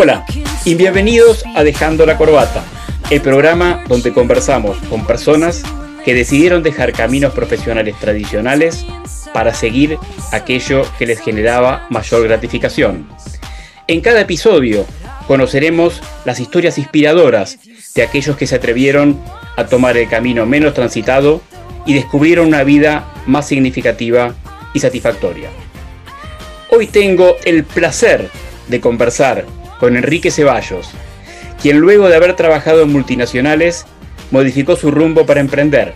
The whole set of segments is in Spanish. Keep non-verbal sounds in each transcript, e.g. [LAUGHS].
Hola y bienvenidos a Dejando la Corbata, el programa donde conversamos con personas que decidieron dejar caminos profesionales tradicionales para seguir aquello que les generaba mayor gratificación. En cada episodio conoceremos las historias inspiradoras de aquellos que se atrevieron a tomar el camino menos transitado y descubrieron una vida más significativa y satisfactoria. Hoy tengo el placer de conversar con Enrique Ceballos, quien luego de haber trabajado en multinacionales modificó su rumbo para emprender,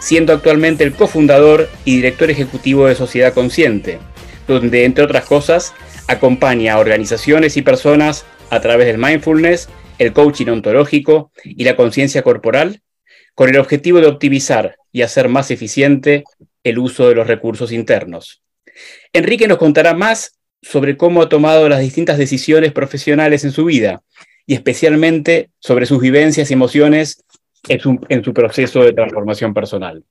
siendo actualmente el cofundador y director ejecutivo de Sociedad Consciente, donde entre otras cosas acompaña a organizaciones y personas a través del mindfulness, el coaching ontológico y la conciencia corporal, con el objetivo de optimizar y hacer más eficiente el uso de los recursos internos. Enrique nos contará más sobre cómo ha tomado las distintas decisiones profesionales en su vida y especialmente sobre sus vivencias y emociones en su, proceso de transformación personal.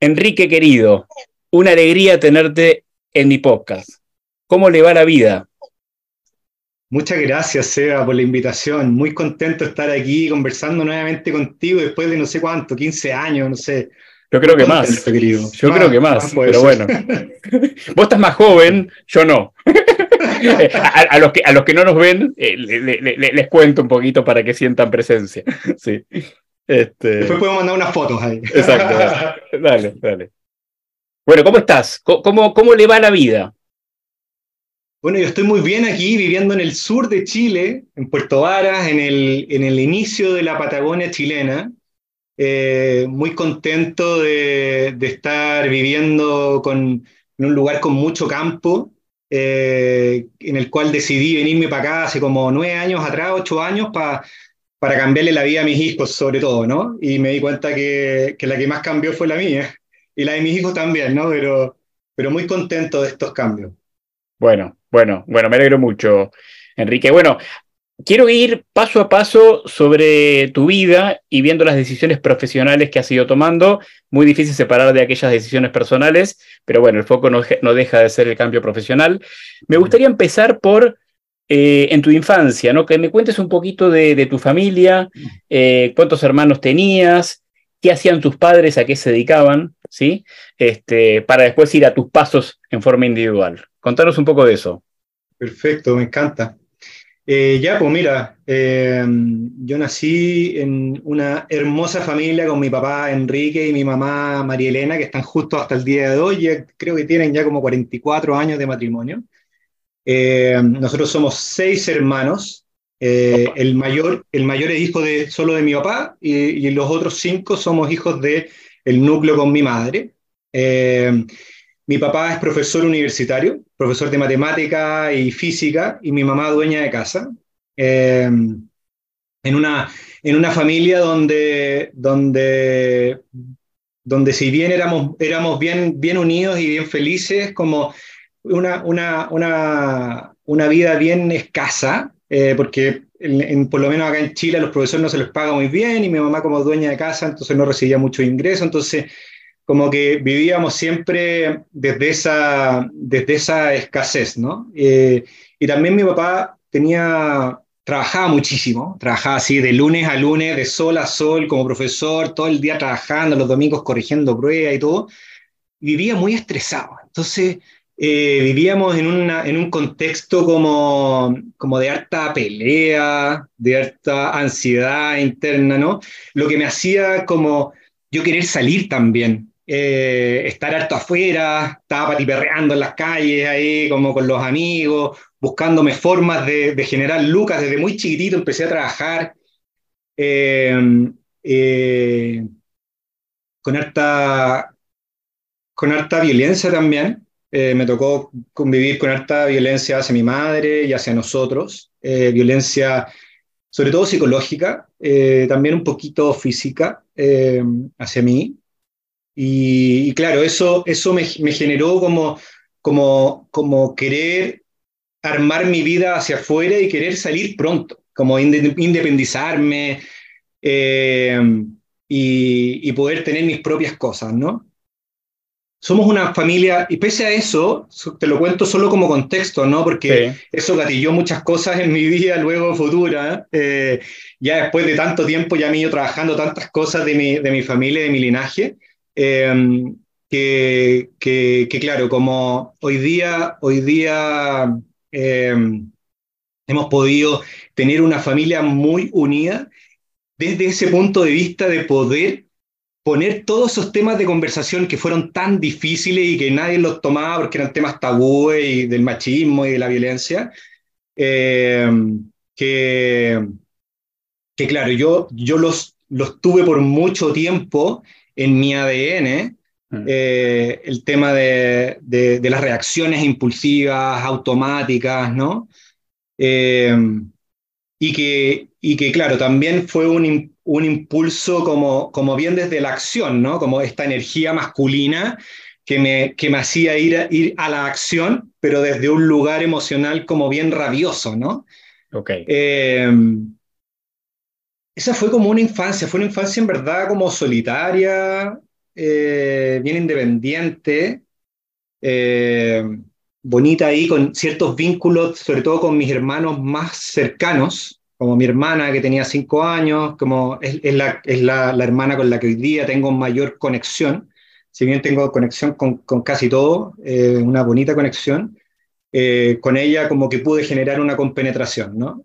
Enrique querido, una alegría tenerte en mi podcast. ¿Cómo le va la vida? Muchas gracias, Seba, por la invitación. Muy contento de estar aquí conversando nuevamente contigo después de no sé cuánto, 15 años, no sé. Yo creo que más. Yo creo que más, pero bueno. [LAUGHS] Vos estás más joven, yo no. [LAUGHS] a, los que, a los que no nos ven, eh, les cuento un poquito para que sientan presencia. [LAUGHS] Sí. Este... Después podemos mandar unas fotos ahí. Exacto. Dale, dale. Bueno, ¿cómo estás? ¿Cómo, cómo le va la vida? Bueno, yo estoy muy bien aquí, viviendo en el sur de Chile, en Puerto Varas, en el, en el inicio de la Patagonia chilena. Eh, muy contento de, estar viviendo en un lugar con mucho campo, eh, en el cual decidí venirme para acá hace como nueve años atrás, ocho años, para para cambiarle la vida a mis hijos, sobre todo, ¿no? Y me di cuenta que, que, la que más cambió fue la mía, y la de mis hijos también, ¿no? Pero, pero muy contento de estos cambios. Bueno, bueno, bueno, me alegro mucho, Enrique. Bueno, quiero ir paso a paso sobre tu vida y viendo las decisiones profesionales que has ido tomando. Muy difícil separar de aquellas decisiones personales, pero bueno, el foco no, no deja de ser el cambio profesional. Me gustaría empezar por eh, en tu infancia, ¿no? Que me cuentes un poquito de, tu familia, eh, cuántos hermanos tenías, qué hacían tus padres, a qué se dedicaban, ¿sí? Este, para después ir a tus pasos en forma individual. Contanos un poco de eso. Perfecto, me encanta. Eh, ya, pues mira, yo nací en una hermosa familia con mi papá Enrique y mi mamá María Elena, que están justo hasta el día de hoy, creo que tienen ya como 44 años de matrimonio. Eh, nosotros somos seis hermanos. Eh, el, mayor, el mayor es hijo de, solo de mi papá y, los otros cinco somos hijos del el núcleo con mi madre. Eh, mi papá es profesor universitario, profesor de matemática y física, y mi mamá dueña de casa. en, una, en una familia donde, donde, donde si bien éramos, éramos bien, bien unidos y bien felices, como una, una, una, una vida bien escasa, eh, porque en, por lo menos acá en Chile a los profesores no se les paga muy bien y mi mamá como dueña de casa entonces no recibía mucho ingreso, entonces como que vivíamos siempre desde esa, desde esa escasez, ¿no? Eh, y también mi papá tenía, trabajaba muchísimo, trabajaba así de lunes a lunes, de sol a sol como profesor, todo el día trabajando, los domingos corrigiendo pruebas y todo, vivía muy estresado. Entonces, eh, vivíamos en, una, en un contexto como, como de harta pelea, de harta ansiedad interna, ¿no? Lo que me hacía como yo querer salir también, eh, estar harto afuera, estaba patiperreando en las calles ahí, como con los amigos, buscándome formas de, de generar lucas. Desde muy chiquitito empecé a trabajar eh, con, harta, con harta violencia también. Eh, me tocó convivir con harta violencia hacia mi madre y hacia nosotros, eh, violencia sobre todo psicológica, eh, también un poquito física hacia mí. Y, claro, eso, eso me, me, generó como, como, como querer armar mi vida hacia afuera y querer salir pronto, como independizarme y, y poder tener mis propias cosas, ¿no? somos una familia, y pese a eso, te lo cuento solo como contexto, ¿no? Porque eso gatilló muchas cosas en mi vida luego futura. Eh, ya después de tanto tiempo, ya me he ido trabajando tantas cosas de mi, de mi familia, de mi linaje, em, que, que, claro, como hoy día, hoy día em, hemos podido tener una familia muy unida desde ese punto de vista de poder poner todos esos temas de conversación que fueron tan difíciles y que nadie los tomaba porque eran temas tabúes y del machismo y de la violencia, eh, que, que claro, yo, yo los, los tuve por mucho tiempo en mi ADN, mm. eh, el tema de, de, las reacciones impulsivas, automáticas, ¿no? Eh, y, que, y que, claro, también fue un, un impulso como, como bien desde la acción, ¿no? Como esta energía masculina que me, que me hacía ir a, ir a la acción, pero desde un lugar emocional como bien rabioso, ¿no? Ok. Eh, esa fue como una infancia, fue una infancia en verdad como solitaria, eh, bien independiente, eh, bonita ahí, con ciertos vínculos, sobre todo con mis hermanos más cercanos, como mi hermana que tenía cinco años, como es, la, es la, hermana con la que hoy día tengo mayor conexión, si bien tengo conexión con, con casi todo, eh, una bonita conexión, con ella como que pude generar una compenetración, ¿no?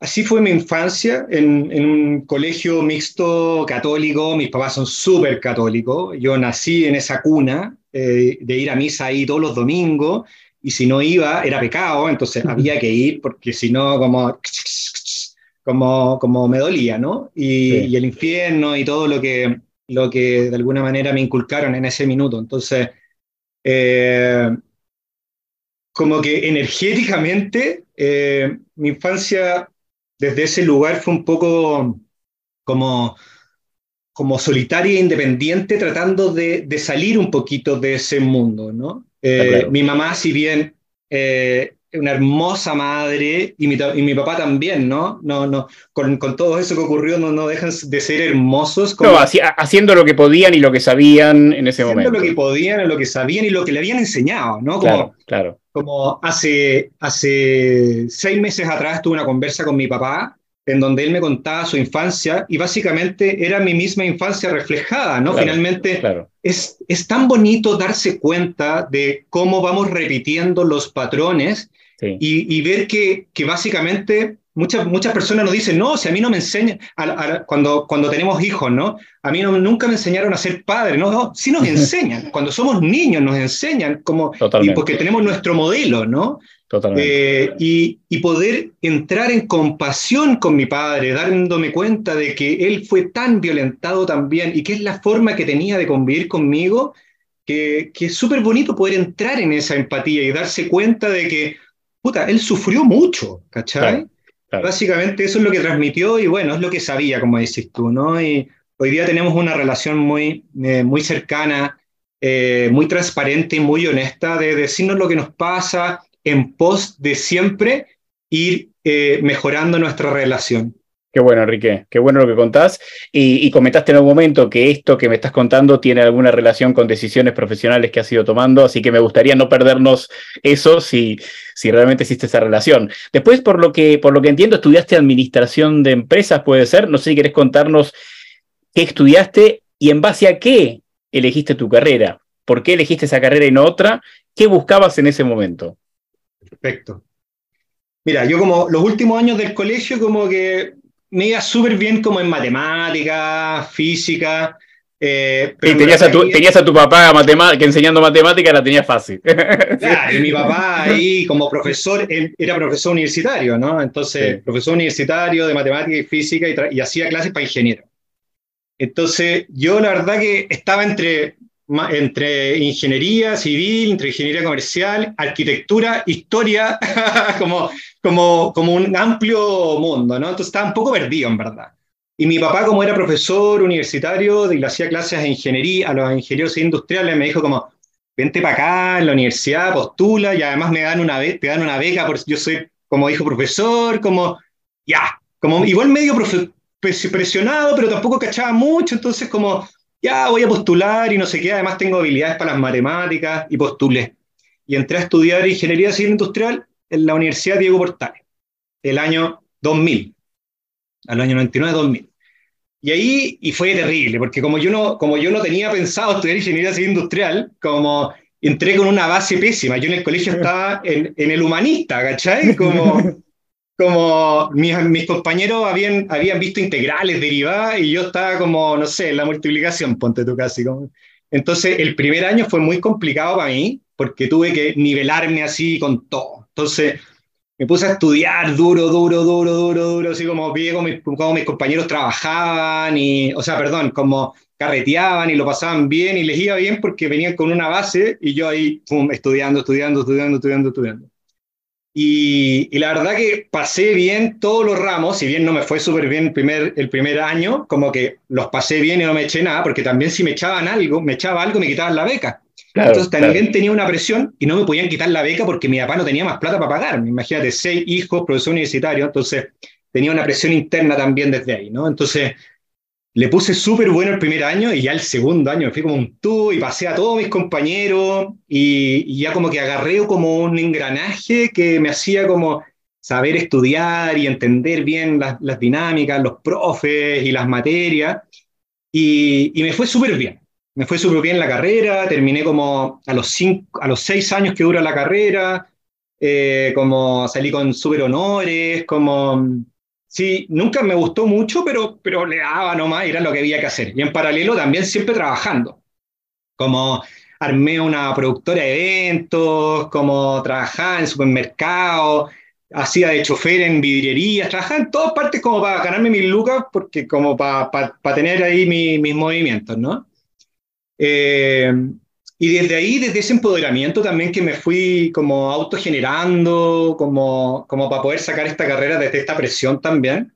Eh, así fue mi infancia en, en, un colegio mixto católico, mis papás son súper católicos, yo nací en esa cuna de ir a misa ahí todos los domingos, y si no iba era pecado, entonces había que ir porque si no como, como, como me dolía, ¿no? Y, el infierno y todo lo que, lo que de alguna manera me inculcaron en ese minuto. Entonces, eh, como que energéticamente eh, mi infancia desde ese lugar fue un poco como como solitaria e independiente, tratando de, de, salir un poquito de ese mundo, ¿no? Eh, mi mamá, si bien eh, una hermosa madre, y mi, y mi, papá también, ¿no? no, no con, con, todo eso que ocurrió, no, no dejan de ser hermosos. Como, no, haciendo lo que podían y lo que sabían en ese momento. Haciendo lo que podían, lo que sabían y lo que le habían enseñado, ¿no? Como, claro, claro. Como hace, hace seis meses atrás tuve una conversa con mi papá en donde él me contaba su infancia y básicamente era mi misma infancia reflejada, ¿no? Finalmente Es, es tan bonito darse cuenta de cómo vamos repitiendo los patrones y, y, ver que, que básicamente muchas, muchas personas nos dicen, no, si a mí no me enseñan, cuando, cuando tenemos hijos, ¿no? A mí no, nunca me enseñaron a ser padre, ¿no? no sí nos [LAUGHS] enseñan, cuando somos niños nos enseñan, como, y porque tenemos nuestro modelo, ¿no? Eh, y, y, poder entrar en compasión con mi padre, dándome cuenta de que él fue tan violentado también y que es la forma que tenía de convivir conmigo, que, que es súper bonito poder entrar en esa empatía y darse cuenta de que, puta, él sufrió mucho, ¿cachai? Básicamente eso es lo que transmitió y bueno, es lo que sabía, como dices tú, ¿no? Y hoy día tenemos una relación muy, eh, muy cercana, eh, muy transparente y muy honesta de decirnos lo que nos pasa, en pos de siempre ir eh, mejorando nuestra relación. Qué bueno, Enrique, qué bueno lo que contás. Y, comentaste en algún momento que esto que me estás contando tiene alguna relación con decisiones profesionales que has ido tomando, así que me gustaría no perdernos eso si, si realmente existe esa relación. Después, por lo, que, por lo que entiendo, estudiaste administración de empresas, puede ser. No sé si querés contarnos qué estudiaste y en base a qué elegiste tu carrera. ¿Por qué elegiste esa carrera y no otra? ¿Qué buscabas en ese momento? Perfecto. Mira, yo como los últimos años del colegio como que me iba súper bien como en matemática, física. Eh, tenías, a tu, tenías a tu papá que enseñando matemática la tenías fácil. [LAUGHS] Claro, y mi papá ahí como profesor, él era profesor universitario, ¿no? Entonces, profesor universitario de matemática y física y, y hacía clases para ingenieros. Entonces, yo la verdad que estaba entre entre ingeniería civil, entre ingeniería comercial, arquitectura, historia, [LAUGHS] como, como, como un amplio mundo, ¿no? Entonces estaba un poco perdido, en verdad. Y mi papá, como era profesor universitario y le hacía clases de ingeniería a los ingenieros industriales, me dijo como, vente para acá en la universidad, postula, y además me dan una, te dan una beca, por, yo soy, como dijo, profesor, como, ya, como igual medio presionado, pero tampoco cachaba mucho, entonces como ya voy a postular y no sé qué, además tengo habilidades para las matemáticas y postulé. Y entré a estudiar ingeniería civil industrial en la Universidad Diego Portales, el año 2000, al año 99-2000. Y ahí, y fue terrible, porque como yo, no, como yo no tenía pensado estudiar ingeniería civil industrial, como entré con una base pésima, yo en el colegio estaba en, en el humanista, ¿cachai? Como, [LAUGHS] como mis, mis, compañeros habían, habían visto integrales, derivadas, y yo estaba como, no sé, la multiplicación, ponte tú casi. Como. Entonces, el primer año fue muy complicado para mí, porque tuve que nivelarme así con todo. Entonces, me puse a estudiar duro, duro, duro, duro, duro, así como vi como mis, mis compañeros trabajaban, y, o sea, perdón, como carreteaban y lo pasaban bien y les iba bien porque venían con una base y yo ahí, pum, estudiando, estudiando, estudiando, estudiando, estudiando. Y, la verdad que pasé bien todos los ramos, si bien no me fue súper bien el primer, el primer año, como que los pasé bien y no me eché nada, porque también si me echaban algo, me echaba algo, me quitaban la beca. Entonces también tenía una presión y no me podían quitar la beca porque mi papá no tenía más plata para pagar. Imagínate, seis hijos, profesor universitario, entonces tenía una presión interna también desde ahí, ¿no? Entonces le puse súper bueno el primer año y ya el segundo año me fui como un tubo y pasé a todos mis compañeros y, ya como que agarré como un engranaje que me hacía como saber estudiar y entender bien las, dinámicas, los profes y las materias y, y me fue súper bien. Me fue súper bien la carrera, terminé como a los, cinco, a los seis años que dura la carrera, eh, como salí con súper honores, como Sí, nunca me gustó mucho, pero, pero le daba nomás, era lo que había que hacer. Y en paralelo también siempre trabajando, como armé una productora de eventos, como trabajaba en supermercados, hacía de chofer en vidrierías, trabajaba en todas partes como para ganarme mis lucas, porque como para, para, tener ahí mis movimientos, ¿no? Eh, y desde ahí, desde ese empoderamiento también que me fui como autogenerando, como, como para poder sacar esta carrera desde esta presión también,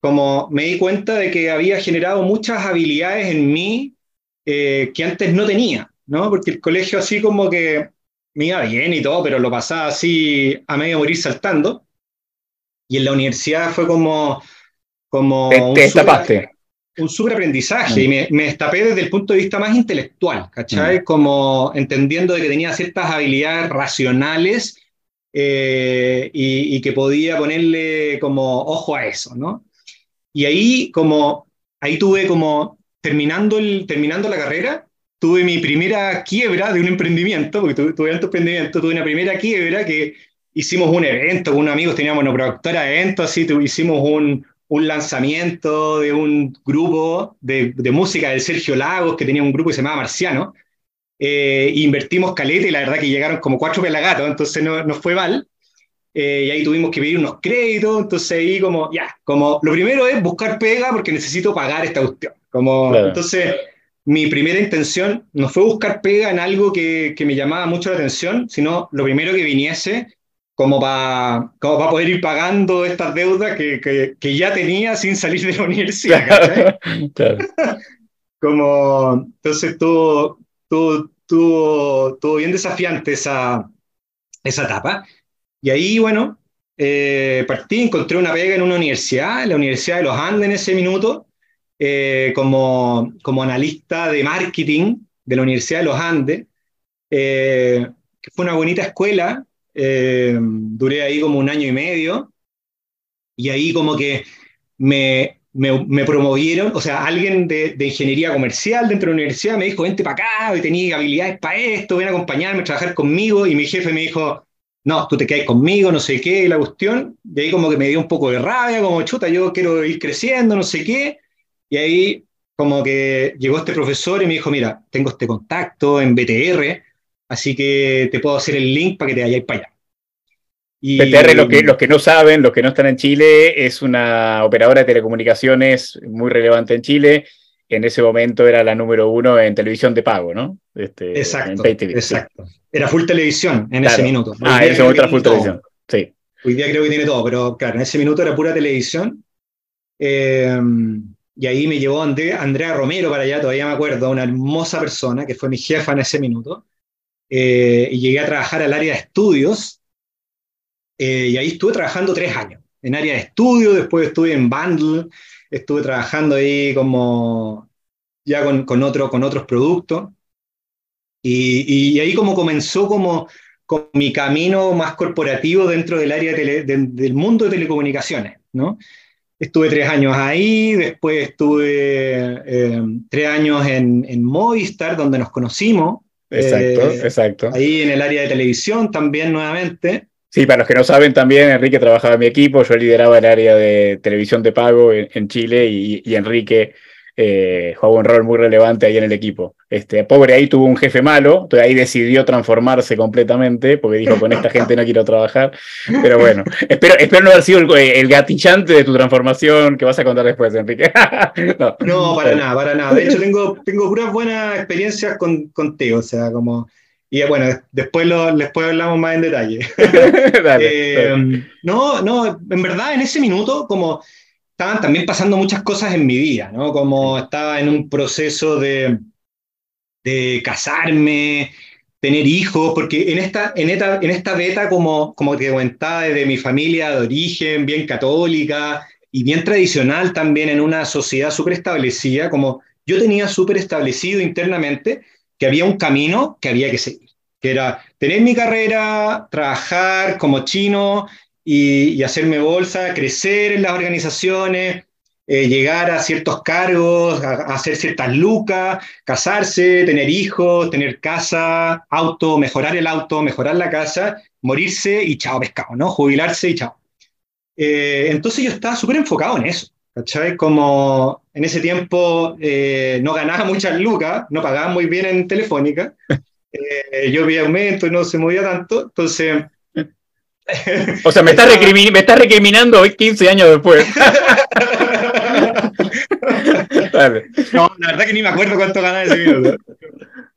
como me di cuenta de que había generado muchas habilidades en mí eh, que antes no tenía, ¿no? Porque el colegio así como que me iba bien y todo, pero lo pasaba así a medio morir saltando. Y en la universidad fue como... como te, te un súper aprendizaje y me, me, destapé desde el punto de vista más intelectual, ¿cachai? Como entendiendo de que tenía ciertas habilidades racionales eh, y, y, que podía ponerle como ojo a eso, ¿no? Y ahí como, ahí tuve como, terminando, el, terminando la carrera, tuve mi primera quiebra de un emprendimiento, porque tuve, tuve alto emprendimiento, tuve una primera quiebra que hicimos un evento con unos amigos, teníamos una productora de eventos, así, hicimos un, un lanzamiento de un grupo de, de, música de Sergio Lagos, que tenía un grupo que se llamaba Marciano. Eh, invertimos caleta y la verdad que llegaron como cuatro pelagatos, entonces no, no fue mal. Eh, y ahí tuvimos que pedir unos créditos, entonces ahí como, ya, como lo primero es buscar pega porque necesito pagar esta cuestión. Como, Entonces, mi primera intención no fue buscar pega en algo que, que me llamaba mucho la atención, sino lo primero que viniese como para como poder ir pagando estas deudas que, que, ya tenía sin salir de la universidad. [LAUGHS] [LAUGHS] como, entonces estuvo, bien desafiante esa, esa etapa. Y ahí, bueno, eh, partí, encontré una pega en una universidad, en la Universidad de los Andes en ese minuto, eh, como, como analista de marketing de la Universidad de los Andes, eh, que fue una bonita escuela, eh, duré ahí como un año y medio. Y ahí como que me, me, promovieron, o sea, alguien de, de, ingeniería comercial dentro de la universidad me dijo, vente para acá, y tenía habilidades para esto, ven a acompañarme, a trabajar conmigo, y mi jefe me dijo, no, tú te quedas conmigo, no sé qué, la cuestión, y ahí como que me dio un poco de rabia, como chuta, yo quiero ir creciendo, no sé qué, y ahí como que llegó este profesor y me dijo, mira, tengo este contacto en BTR, Así que te puedo hacer el link para que te vayáis para allá. Y... PTR, los que, los que no saben, los que no están en Chile, es una operadora de telecomunicaciones muy relevante en Chile. En ese momento era la número uno en televisión de pago, ¿no? Este, exacto, exacto. Era full televisión en ese minuto. ah, en ese momento era full televisión, sí. Hoy día creo que tiene todo, pero claro, en ese minuto era pura televisión. Eh, y ahí me llevó Andrea Romero para allá, todavía me acuerdo, una hermosa persona que fue mi jefa en ese minuto. Eh, y llegué a trabajar al área de estudios, eh, y ahí estuve trabajando tres años, en área de estudio, después estuve en Bundle, estuve trabajando ahí como, ya con, con, otro, con otros productos. Y, y, ahí como comenzó como, con mi camino más corporativo dentro del área del mundo de telecomunicaciones, ¿no? Estuve tres años ahí, después estuve eh, tres años en, en, Movistar, donde nos conocimos. Exacto, eh, exacto. Ahí en el área de televisión también nuevamente. Sí, para los que no saben también, Enrique trabajaba en mi equipo, yo lideraba el área de televisión de pago en, Chile y, y Enrique eh, jugaba un rol muy relevante ahí en el equipo. Este, pobre ahí tuvo un jefe malo, entonces ahí decidió transformarse completamente, porque dijo, con esta gente no quiero trabajar. Pero bueno, [LAUGHS] espero, espero no haber sido el, el, gatillante de tu transformación que vas a contar después, Enrique. [LAUGHS] no, no, para nada, para nada. De hecho, tengo, tengo puras buenas experiencias con, contigo, o sea, como... Y bueno, después, lo, después hablamos más en detalle. [LAUGHS] Eh, no, no, en verdad en ese minuto, como estaban también pasando muchas cosas en mi vida, ¿no? Como estaba en un proceso de, de casarme, tener hijos, porque en esta, en esta, en esta beta, como, como te comentaba, de mi familia de origen, bien católica y bien tradicional también en una sociedad súper establecida, como yo tenía súper establecido internamente que había un camino que había que seguir, que era tener mi carrera, trabajar como chino y, hacerme bolsa, crecer en las organizaciones, eh, llegar a ciertos cargos, a, hacer ciertas lucas, casarse, tener hijos, tener casa, auto, mejorar el auto, mejorar la casa, morirse y chao pescado, ¿no? Jubilarse y chao. Eh, entonces yo estaba súper enfocado en eso, ¿cachai? Como en ese tiempo eh, no ganaba [LAUGHS] muchas lucas, no pagaba muy bien en Telefónica, [LAUGHS] yo vi aumento y no se movía tanto, entonces o sea, me está, me está recriminando hoy 15 años después. [LAUGHS] No, la verdad que ni me acuerdo cuánto ganaba ese minuto.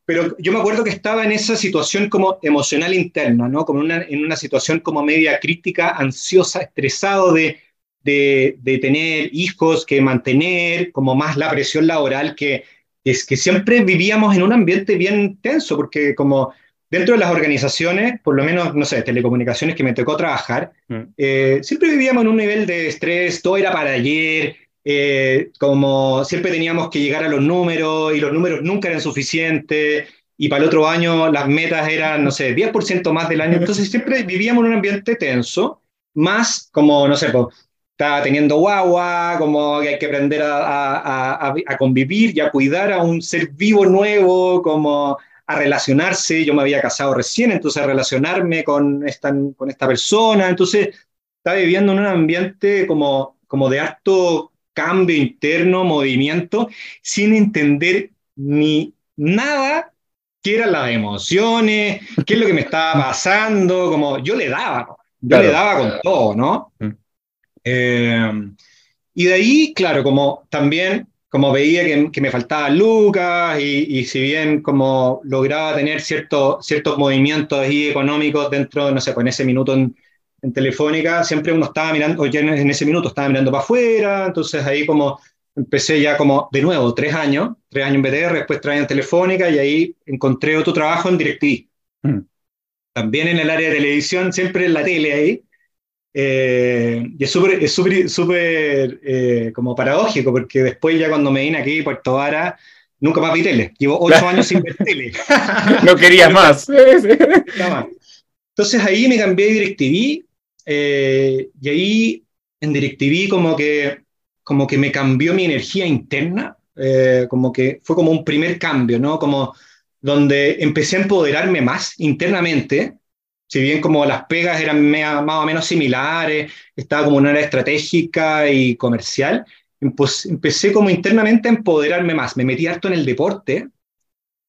Pero yo me acuerdo que estaba en esa situación como emocional interna, ¿no? Como una, en una situación como media crítica, ansiosa, estresado de, de, de tener hijos, que mantener, como más la presión laboral, que, es que siempre vivíamos en un ambiente bien tenso, porque como dentro de las organizaciones, por lo menos, no sé, telecomunicaciones que me tocó trabajar, mm. eh, siempre vivíamos en un nivel de estrés, todo era para ayer, eh, como siempre teníamos que llegar a los números y los números nunca eran suficientes y para el otro año las metas eran, no sé, 10% más del año, [LAUGHS] entonces siempre vivíamos en un ambiente tenso, más como, no sé, pues, estaba teniendo guagua, como que hay que aprender a, a, a, convivir y a cuidar a un ser vivo nuevo, como a relacionarse, yo me había casado recién, entonces a relacionarme con esta, con esta persona, entonces estaba viviendo en un ambiente como, como de alto cambio interno, movimiento, sin entender ni nada qué eran las emociones, qué es lo que me estaba pasando, como yo le daba, yo le daba con todo, ¿no? Mm. Eh, y de ahí, claro, como también como veía que, me faltaba lucas y, si bien como lograba tener ciertos ciertos movimientos ahí económicos dentro, no sé, pues en ese minuto en, Telefónica, siempre uno estaba mirando, o ya en ese minuto estaba mirando para afuera, entonces ahí como empecé ya como de nuevo, tres años, tres años en BTR, después tres años en Telefónica y ahí encontré otro trabajo en DirecTV. Mm. También en el área de televisión, siempre en la tele ahí. Eh, y es súper es súper eh, como paradójico, porque después ya cuando me vine aquí, Puerto Vara, nunca más vi tele. Llevo ocho años sin ver tele. [LAUGHS] no querías [LAUGHS] más. Entonces ahí me cambié a DirecTV eh, y ahí en DirecTV como que, como que me cambió mi energía interna, como que fue como un primer cambio, ¿no? Como donde empecé a empoderarme más internamente si bien como las pegas eran más o menos similares, estaba como una área estratégica y comercial, empecé como internamente a empoderarme más. Me metí harto en el deporte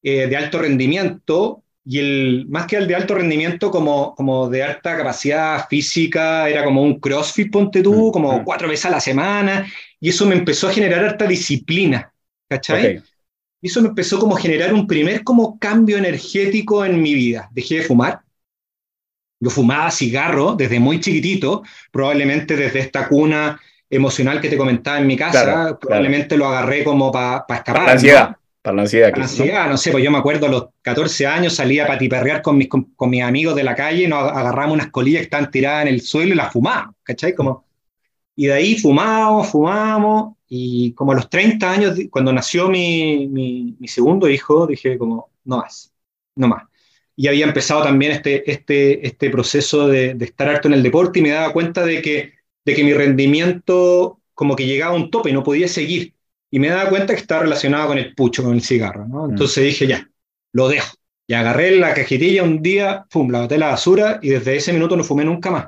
eh, de alto rendimiento y el, más que el de alto rendimiento como, como de alta capacidad física, era como un CrossFit, ponte tú, mm, como mm. cuatro veces a la semana, y eso me empezó a generar harta disciplina, ¿cachai? Y eso me empezó como a generar un primer como cambio energético en mi vida. Dejé de fumar, yo fumaba cigarro desde muy chiquitito, probablemente desde esta cuna emocional que te comentaba en mi casa, probablemente lo agarré como para escapar. Para la ansiedad. Para la ansiedad. Para la ansiedad, ¿no? sé, pues yo me acuerdo a los 14 años salía a patiperrear con mis, con, mis amigos de la calle, nos agarramos unas colillas que estaban tiradas en el suelo y las fumábamos, ¿cachai? Como, Y de ahí fumamos, fumamos, y como a los 30 años, cuando nació mi, mi, mi segundo hijo, dije como, no más, no más. Y había empezado también este, este, este proceso de, de, estar harto en el deporte y me daba cuenta de que, de que mi rendimiento como que llegaba a un tope y no podía seguir. Y me daba cuenta que estaba relacionado con el pucho, con el cigarro. ¿no? Mm. Entonces dije, ya, lo dejo. Y agarré la cajetilla un día, pum, la boté la basura y desde ese minuto no fumé nunca más.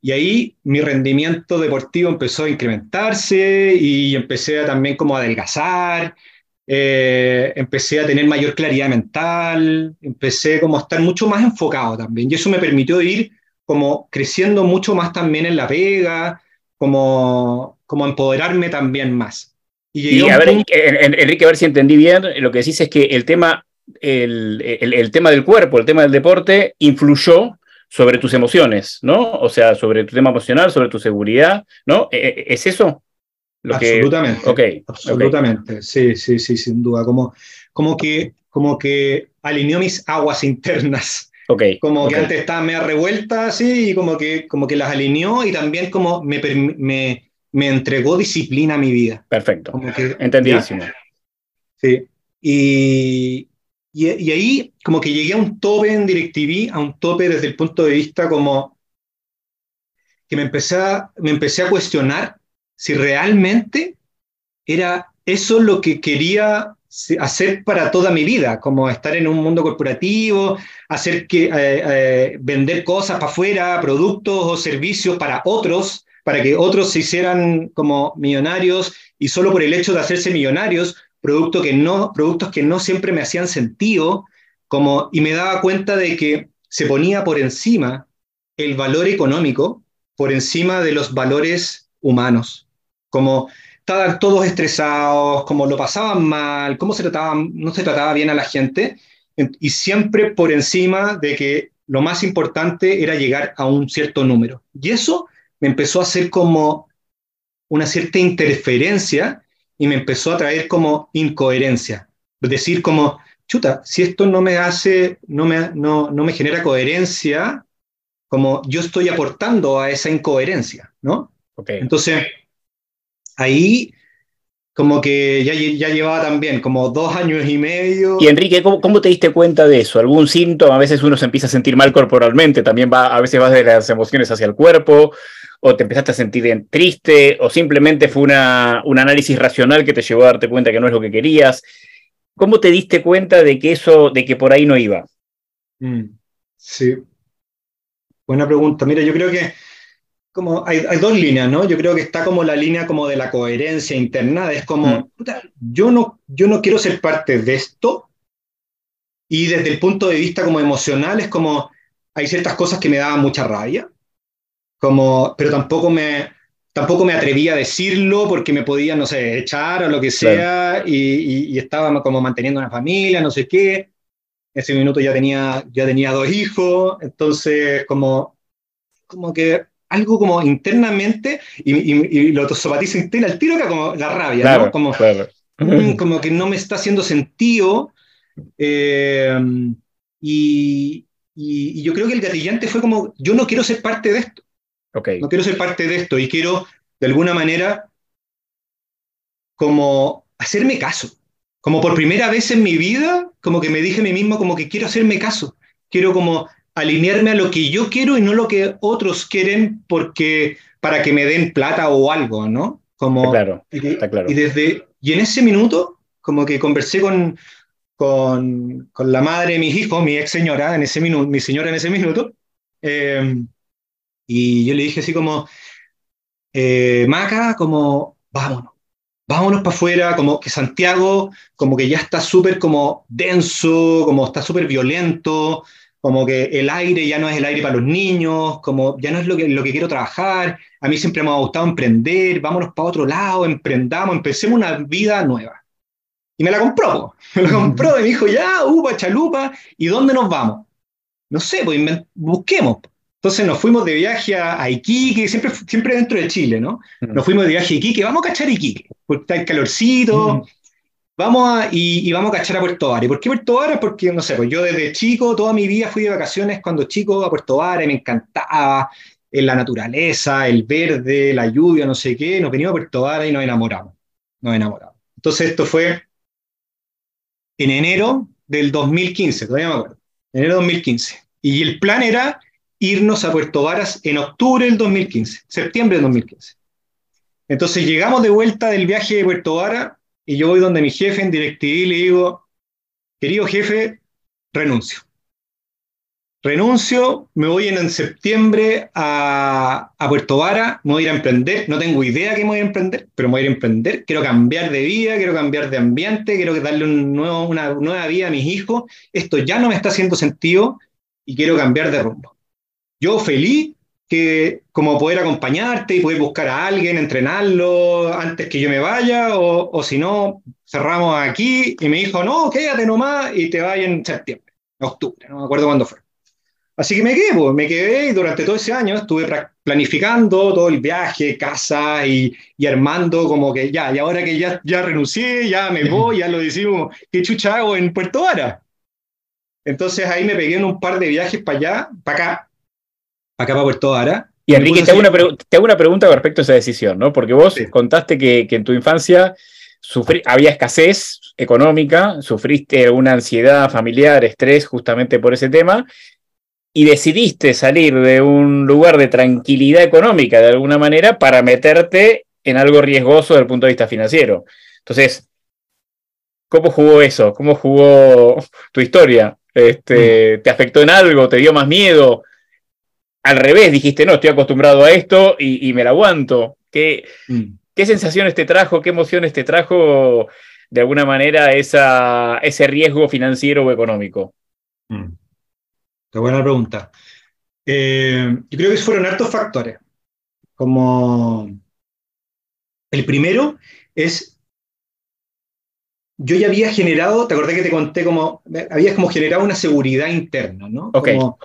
Y ahí mi rendimiento deportivo empezó a incrementarse y empecé a, también como a adelgazar, eh, empecé a tener mayor claridad mental, empecé como a estar mucho más enfocado también. Y eso me permitió ir como creciendo mucho más también en la pega, como, como empoderarme también más. Y, a ver, Enrique, a ver si entendí bien, lo que decís es que el tema, el, el tema del cuerpo, el tema del deporte, influyó sobre tus emociones, ¿no? O sea, sobre tu tema emocional, sobre tu seguridad, ¿no? ¿E, e, ¿Es eso? Lo absolutamente. Que... absolutamente. Sí, sí, sí, sin duda. Como, como, que, como que alineó mis aguas internas. Okay, como que antes estaba media revuelta, así, y como que, como que las alineó y también como me, me, me entregó disciplina a mi vida. Perfecto. Como que, Entendidísimo. Sí. Y, y, ahí como que llegué a un tope en DirecTV, a un tope desde el punto de vista como que me empecé a, me empecé a cuestionar si realmente era eso lo que quería hacer para toda mi vida, como estar en un mundo corporativo, hacer que, eh, eh, vender cosas para afuera, productos o servicios para otros, para que otros se hicieran como millonarios y solo por el hecho de hacerse millonarios que no, productos que no siempre me hacían sentido, como, y me daba cuenta de que se ponía por encima el valor económico, por encima de los valores humanos, como estaban todos estresados, como lo pasaban mal, cómo se trataban, no se trataba bien a la gente, y siempre por encima de que lo más importante era llegar a un cierto número. Y eso me empezó a hacer como una cierta interferencia y me empezó a traer como incoherencia. Es decir, como, chuta, si esto no me hace, no me, no, no me genera coherencia, como yo estoy aportando a esa incoherencia, ¿no? Okay. Entonces, ahí como que ya, ya llevaba también como dos años y medio. Y Enrique, ¿cómo, ¿cómo, te diste cuenta de eso? ¿Algún síntoma? A veces uno se empieza a sentir mal corporalmente, también va, a veces vas de las emociones hacia el cuerpo, o te empezaste a sentir triste, o simplemente fue una, un análisis racional que te llevó a darte cuenta que no es lo que querías. ¿Cómo te diste cuenta de que eso, de que por ahí no iba? Mm, sí. Buena pregunta. Mira, yo creo que como hay, hay, dos líneas, ¿no? Yo creo que está como la línea como de la coherencia interna, es como, mm. puta, yo, no, yo no quiero ser parte de esto, y desde el punto de vista como emocional es como, hay ciertas cosas que me daban mucha rabia, como, pero tampoco me, tampoco me atrevía a decirlo porque me podían, no sé, echar o lo que sea, y, y, estaba como manteniendo una familia, no sé qué. En ese minuto ya tenía, ya tenía dos hijos, entonces como, como que algo como internamente, y, y, lo zapatizo interno al tiro, que como la rabia, ¿no? Como, [CLEARS THROAT] como que no me está haciendo sentido. Eh, y, y, yo creo que el gatillante fue como, yo no quiero ser parte de esto. No quiero ser parte de esto y quiero, de alguna manera, como hacerme caso. Como por primera vez en mi vida, como que me dije a mí mismo, como que quiero hacerme caso. Quiero como alinearme a lo que yo quiero y no lo que otros quieren porque para que me den plata o algo, ¿no? Como, claro, está claro. Y, desde, y en ese minuto, como que conversé con, con, con la madre de mis hijos, mi ex señora, en ese minuto, mi señora en ese minuto, eh, y yo le dije así como, eh, Maca, como, vámonos, vámonos para afuera, como que Santiago, como que ya está súper como denso, como está súper violento, como que el aire ya no es el aire para los niños, como ya no es lo que, lo que quiero trabajar, a mí siempre me ha gustado emprender, vámonos para otro lado, emprendamos, empecemos una vida nueva. Y me la compró, [LAUGHS] me la compró y me dijo, ya, upa, chalupa, ¿y dónde nos vamos? No sé, pues busquemos. Entonces nos fuimos de viaje a, Iquique, siempre, siempre dentro de Chile, ¿no? Nos fuimos de viaje a Iquique, vamos a cachar Iquique, porque está el calorcito. Vamos a, y, vamos a cachar a Puerto Vara. ¿Y por qué Puerto Vara? Porque, no sé, pues yo desde chico, toda mi vida fui de vacaciones cuando chico a Puerto Vara y me encantaba. en la naturaleza, el verde, la lluvia, no sé qué, nos venimos a Puerto Vara y nos enamoramos. Nos enamoramos. Entonces esto fue en enero del 2015, todavía me acuerdo, enero del 2015. Y el plan era irnos a Puerto Varas en octubre del 2015, septiembre del 2015. Entonces llegamos de vuelta del viaje de Puerto Vara y yo voy donde mi jefe en DirecTV y le digo, querido jefe, renuncio. Renuncio, me voy en, septiembre a, Puerto Vara, me voy a ir a emprender, no tengo idea qué me voy a emprender, pero me voy a ir a emprender, quiero cambiar de vida, quiero cambiar de ambiente, quiero darle una nueva vida a mis hijos, esto ya no me está haciendo sentido y quiero cambiar de rumbo. Yo feliz que como poder acompañarte y poder buscar a alguien, entrenarlo antes que yo me vaya, o, o si no, cerramos aquí y me dijo, no, quédate nomás y te vayas en septiembre, octubre, no me acuerdo cuándo fue. Así que me quedé, pues, me quedé y durante todo ese año estuve planificando todo el viaje, casa y, y, armando como que ya, y ahora que ya, ya renuncié, ya me voy, ya lo decimos, ¿qué chucha hago en Puerto Vara? Entonces ahí me pegué en un par de viajes para allá, para acá, acá, para Puerto Vara. Y Enrique, te hago, una te hago, una pregunta con respecto a esa decisión, ¿no? Porque vos contaste que, que, en tu infancia había escasez económica, sufriste una ansiedad familiar, estrés justamente por ese tema, y decidiste salir de un lugar de tranquilidad económica de alguna manera para meterte en algo riesgoso desde el punto de vista financiero. Entonces, ¿cómo jugó eso? ¿Cómo jugó tu historia? Este, mm. ¿Te afectó en algo? ¿Te dio más miedo? Al revés, dijiste, no, estoy acostumbrado a esto y, me la aguanto. ¿Qué, mm. ¿Qué sensaciones te trajo? ¿Qué emociones te trajo de alguna manera esa, ese riesgo financiero o económico? Mm. Qué buena pregunta. Eh, yo creo que fueron hartos factores. Como el primero es, yo ya había generado, te acordé que te conté como, habías como generado una seguridad interna, ¿no? Como,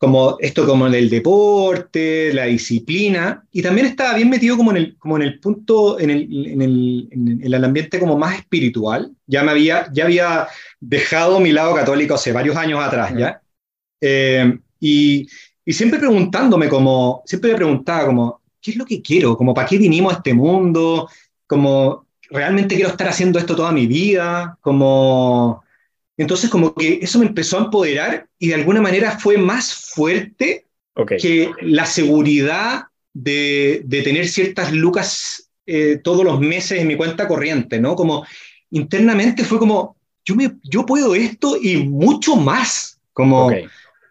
como esto como en el deporte, la disciplina, y también estaba bien metido como en el, como en el punto, en el, en el, en el ambiente como más espiritual. Ya me había, ya había dejado mi lado católico hace varios años atrás, ¿ya? Eh, y, y, siempre preguntándome como, siempre me preguntaba como, ¿qué es lo que quiero? Como, ¿para qué vinimos a este mundo? Como, ¿realmente quiero estar haciendo esto toda mi vida? Como, entonces como que eso me empezó a empoderar y de alguna manera fue más fuerte que la seguridad de, de tener ciertas lucas eh, todos los meses en mi cuenta corriente, ¿no? Como internamente fue como, yo, me, yo puedo esto y mucho más, como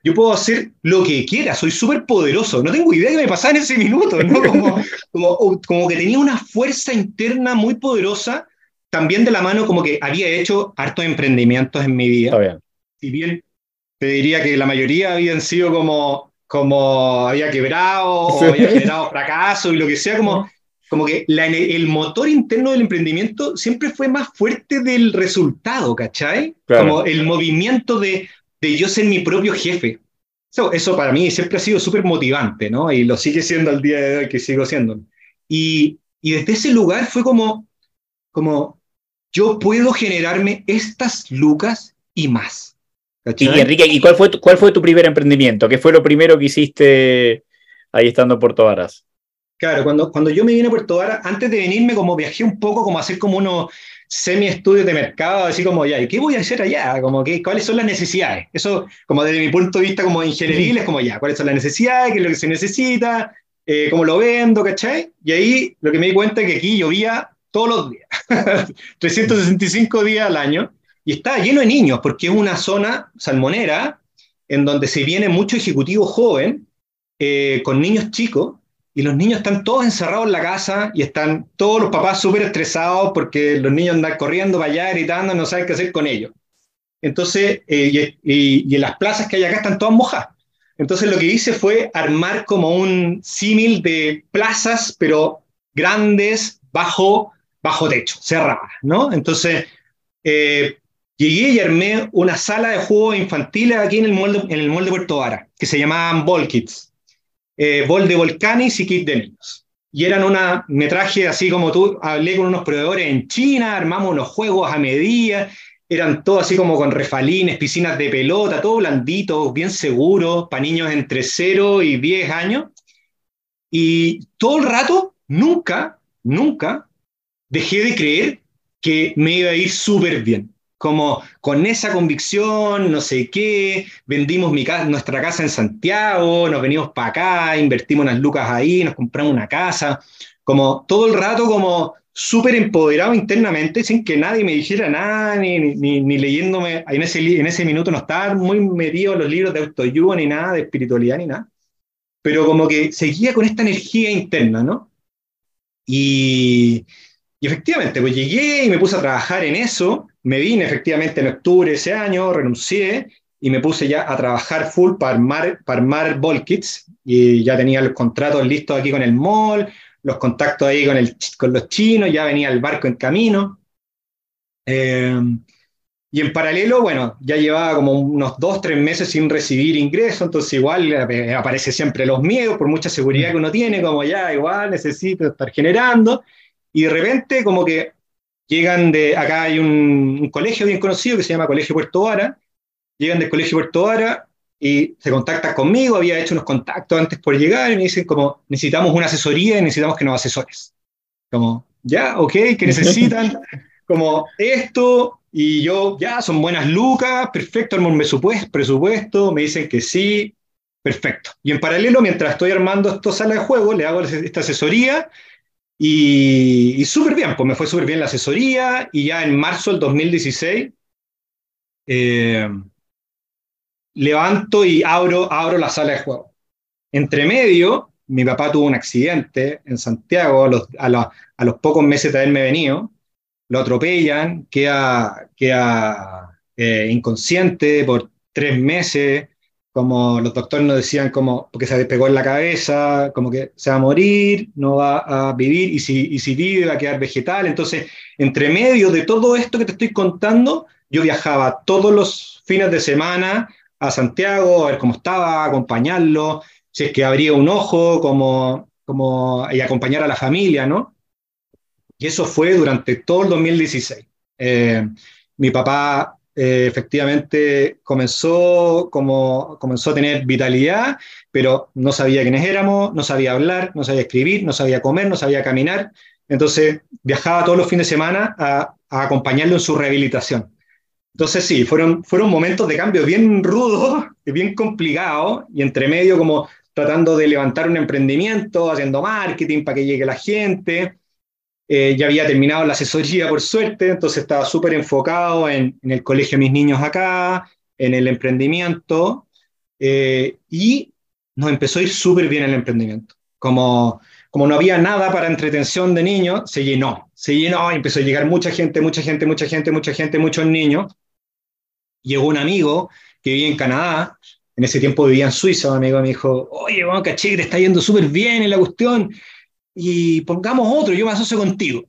yo puedo hacer lo que quiera, soy súper poderoso, no tengo idea de qué me pasaba en ese minuto, ¿no? Como, como, como, que tenía una fuerza interna muy poderosa, también de la mano como que había hecho hartos emprendimientos en mi vida. Y bien, te diría que la mayoría habían sido como, como había quebrado, o había generado fracaso y lo que sea, como, como que la, el motor interno del emprendimiento siempre fue más fuerte del resultado, ¿cachai? Como el movimiento de de yo ser mi propio jefe. Eso, eso para mí siempre ha sido súper motivante, ¿no? Y lo sigue siendo al día de hoy que sigo siendo. Y, y desde ese lugar fue como, como, yo puedo generarme estas lucas y más. Y Enrique, ¿y cuál fue, tu, cuál fue tu primer emprendimiento? ¿Qué fue lo primero que hiciste ahí estando en Puerto Varas? Claro, cuando, cuando yo me vine a Puerto Varas, antes de venirme, como viajé un poco, como hacer como uno, semi-estudios de mercado, así como, ya, ¿y qué voy a hacer allá? Como que, ¿cuáles son las necesidades? Eso, como desde mi punto de vista como ingenieril, es como, ya, ¿cuáles son las necesidades? ¿Qué es lo que se necesita? Eh, ¿Cómo lo vendo? ¿Cachai? Y ahí lo que me di cuenta es que aquí llovía todos los días, [LAUGHS] 365 días al año, y estaba lleno de niños, porque es una zona salmonera en donde se viene mucho ejecutivo joven, eh, con niños chicos, y los niños están todos encerrados en la casa y están todos los papás súper estresados porque los niños andan corriendo para allá, gritando, no saben qué hacer con ellos. Entonces, eh, y, en las plazas que hay acá están todas mojadas. Entonces lo que hice fue armar como un símil de plazas, pero grandes, bajo, bajo techo, cerradas, ¿no? Entonces, eh, llegué y armé una sala de juegos infantiles aquí en el molde, en el molde Puerto Vara, que se llamaban Ball Kids eh, de Volcanis y Kit de niños. Y eran una, metraje así como tú, hablé con unos proveedores en China, armamos unos juegos a medida, eran todo así como con refalines, piscinas de pelota, todo blandito, bien seguro, para niños entre 0 y 10 años. Y todo el rato, nunca, nunca dejé de creer que me iba a ir súper bien. Como con esa convicción, no sé qué, vendimos mi casa, nuestra casa en Santiago, nos venimos para acá, invertimos unas lucas ahí, nos compramos una casa, como todo el rato como súper empoderado internamente, sin que nadie me dijera nada, ni, ni, ni leyéndome, en ese, en ese minuto no estaba muy metido en los libros de autoayuda, ni nada, de espiritualidad, ni nada, pero como que seguía con esta energía interna, ¿no? Y, y efectivamente, pues llegué y me puse a trabajar en eso, me vine efectivamente en octubre de ese año, renuncié y me puse ya a trabajar full para armar, para armar Volkits y ya tenía los contratos listos aquí con el mall, los contactos ahí con, el, con los chinos, ya venía el barco en camino. Eh, y en paralelo, bueno, ya llevaba como unos dos, tres meses sin recibir ingresos, entonces igual eh, aparece siempre los miedos, por mucha seguridad que uno tiene, como ya igual necesito estar generando, y de repente como que llegan de, acá hay un, colegio bien conocido que se llama Colegio Puerto Vara, llegan del Colegio Puerto Vara y se contactan conmigo, había hecho unos contactos antes por llegar y me dicen como, necesitamos una asesoría y necesitamos que nos asesores. Como, ya, ok, ¿qué necesitan? [LAUGHS] como esto, y yo, ya, son buenas lucas, perfecto, armo un presupuesto, presupuesto, me dicen que sí, perfecto. Y en paralelo, mientras estoy armando esta sala de juego, le hago esta asesoría y, súper bien, pues me fue súper bien la asesoría y ya en marzo del 2016 eh, levanto y abro, abro la sala de juego. Entre medio, mi papá tuvo un accidente en Santiago a los, a los pocos meses de haberme venido lo atropellan, queda, queda eh, inconsciente por tres meses, como los doctores nos decían, como porque se despegó en la cabeza, como que se va a morir, no va a vivir, y si, y si vive va a quedar vegetal. Entonces, entre medio de todo esto que te estoy contando, yo viajaba todos los fines de semana a Santiago, a ver cómo estaba, acompañarlo, si es que abría un ojo, como, como, y acompañar a la familia, ¿no? Y eso fue durante todo el 2016. Eh, mi papá eh, efectivamente comenzó, como, comenzó a tener vitalidad, pero no sabía quiénes éramos, no sabía hablar, no sabía escribir, no sabía comer, no sabía caminar. Entonces viajaba todos los fines de semana a, acompañarlo en su rehabilitación. Entonces sí, fueron, fueron momentos de cambio bien rudos, [LAUGHS] bien complicados, y entre medio como tratando de levantar un emprendimiento, haciendo marketing para que llegue la gente, eh, ya había terminado la asesoría por suerte, entonces estaba súper enfocado en, el colegio de mis niños acá, en el emprendimiento, eh, y nos empezó a ir súper bien el emprendimiento. Como, como no había nada para entretención de niños, se llenó, se llenó empezó a llegar mucha gente, mucha gente, mucha gente, mucha gente, muchos niños. Llegó un amigo que vivía en Canadá, en ese tiempo vivía en Suiza, un amigo me dijo, oye, bueno, caché te está yendo súper bien en la cuestión, y pongamos otro, yo me asocio contigo.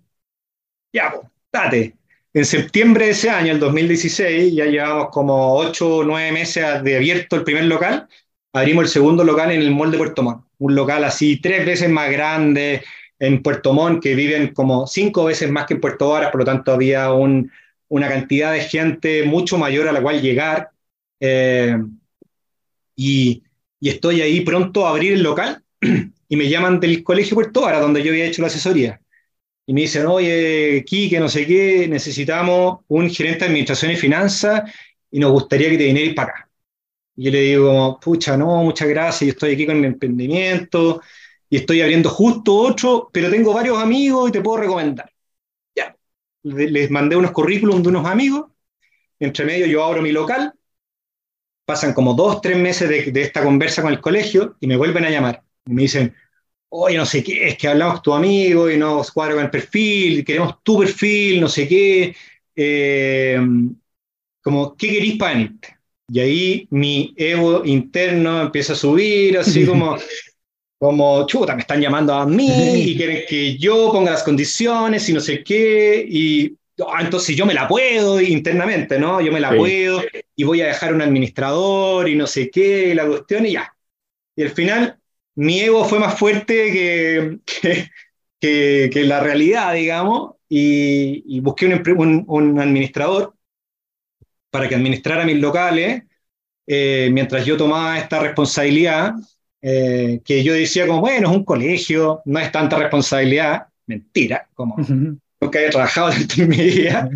Ya, pues, date. En septiembre de ese año, el 2016, ya llevamos como 8 o 9 meses de abierto el primer local, abrimos el segundo local en el Mall de Puerto Montt, un local así tres veces más grande en Puerto Montt, que viven como cinco veces más que en Puerto Varas, por lo tanto había un, una cantidad de gente mucho mayor a la cual llegar. Eh, y, y estoy ahí pronto a abrir el local [CLEARS THROAT] y me llaman del Colegio Puerto Vara, donde yo había hecho la asesoría. Y me dicen, oye, que no sé qué, necesitamos un gerente de administración y finanzas y nos gustaría que te vinieras para acá. Y yo le digo, pucha, no, muchas gracias, yo estoy aquí con el emprendimiento y estoy abriendo justo otro, pero tengo varios amigos y te puedo recomendar. Ya, les mandé unos currículums de unos amigos, entre medio yo abro mi local, pasan como dos, tres meses de, de esta conversa con el colegio y me vuelven a llamar me dicen, oye, no sé qué, es que hablamos con tu amigo y nos cuadra con el perfil, queremos tu perfil, no sé qué, eh, como, ¿qué querís para venirte? Y ahí mi ego interno empieza a subir, así [LAUGHS] como, como, chuta, me están llamando a mí [LAUGHS] y quieren que yo ponga las condiciones y no sé qué, y ah, entonces yo me la puedo internamente, ¿no? Yo me la puedo y voy a dejar un administrador y no sé qué, y la cuestión y ya. Y al final mi ego fue más fuerte que, que, que, la realidad, digamos, y, busqué un, un, administrador para que administrara mis locales, eh, mientras yo tomaba esta responsabilidad, eh, que yo decía como, bueno, es un colegio, no es tanta responsabilidad, mentira, como nunca había trabajado en mi vida,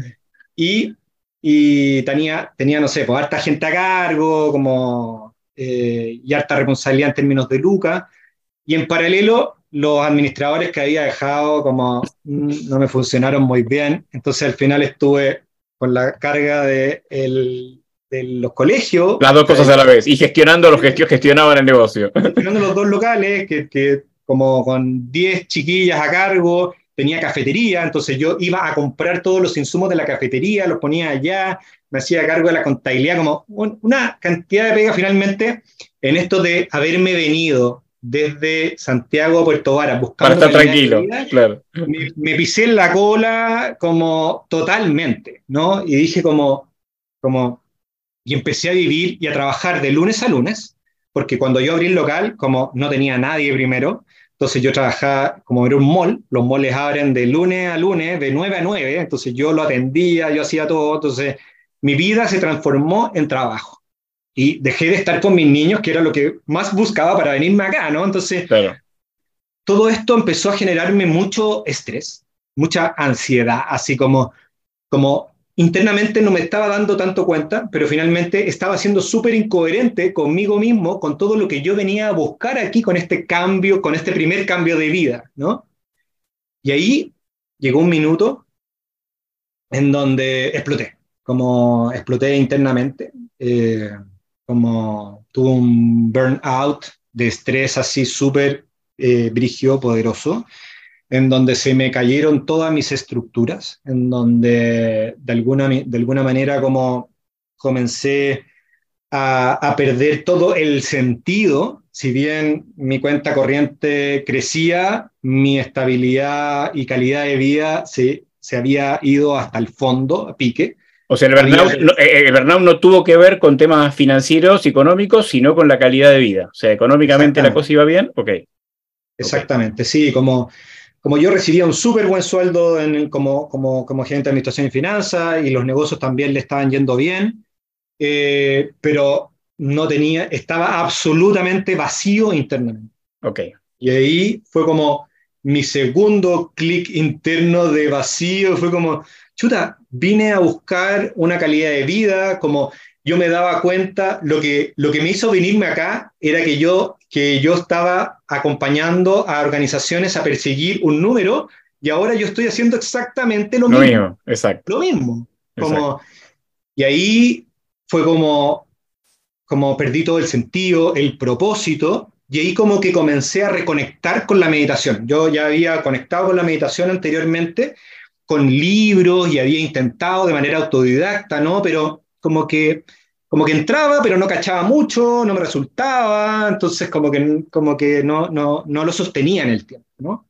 y, y tenía, tenía, no sé, pues harta gente a cargo, como, eh, y harta responsabilidad en términos de lucas, y en paralelo los administradores que había dejado como mm, no me funcionaron muy bien, entonces al final estuve con la carga de, el, de los colegios. Las dos cosas a la vez, y gestionando los que gestionaban el negocio. Gestionando los dos locales, que, que como con 10 chiquillas a cargo, tenía cafetería, entonces yo iba a comprar todos los insumos de la cafetería, los ponía allá, me hacía cargo de la contabilidad, como una cantidad de pega finalmente en esto de haberme venido desde Santiago a Puerto Varas buscando... Para estar tranquilo, claro. Me, pisé en la cola como totalmente, ¿no? Y dije como, como, y empecé a vivir y a trabajar de lunes a lunes, porque cuando yo abrí el local, como no tenía nadie primero, entonces yo trabajaba como era un mall, los malls abren de lunes a lunes, de 9 a 9, entonces yo lo atendía, yo hacía todo, entonces mi vida se transformó en trabajo. Y dejé de estar con mis niños, que era lo que más buscaba para venirme acá, ¿no? Entonces, todo esto empezó a generarme mucho estrés, mucha ansiedad, así como, como internamente no me estaba dando tanto cuenta, pero finalmente estaba siendo súper incoherente conmigo mismo, con todo lo que yo venía a buscar aquí con este cambio, con este primer cambio de vida, ¿no? Y ahí llegó un minuto en donde exploté, como exploté internamente, eh, como tuve un burnout de estrés así súper eh, brigio, poderoso, en donde se me cayeron todas mis estructuras, en donde de alguna, de alguna manera como comencé a, perder todo el sentido, si bien mi cuenta corriente crecía, mi estabilidad y calidad de vida se, se había ido hasta el fondo, a pique. O sea, el burnout, no, eh, el no tuvo que ver con temas financieros, económicos, sino con la calidad de vida. O sea, económicamente la cosa iba bien, ok. Exactamente, sí, como como yo recibía un súper buen sueldo en, como, como, como gerente de administración y finanzas y los negocios también le estaban yendo bien, eh, pero no tenía, estaba absolutamente vacío internamente. Ok. Y ahí fue como mi segundo clic interno de vacío, fue como, chuta, vine a buscar una calidad de vida, como yo me daba cuenta, lo que, lo que me hizo venirme acá era que yo, que yo estaba acompañando a organizaciones a perseguir un número y ahora yo estoy haciendo exactamente lo, mismo. Exacto. Lo mismo. Como, y ahí fue como, como perdí todo el sentido, el propósito, y ahí como que comencé a reconectar con la meditación. Yo ya había conectado con la meditación anteriormente, con libros y había intentado de manera autodidacta, ¿no? Pero como que, como que entraba, pero no cachaba mucho, no me resultaba, entonces como que, como que no, no, no lo sostenía en el tiempo, ¿no?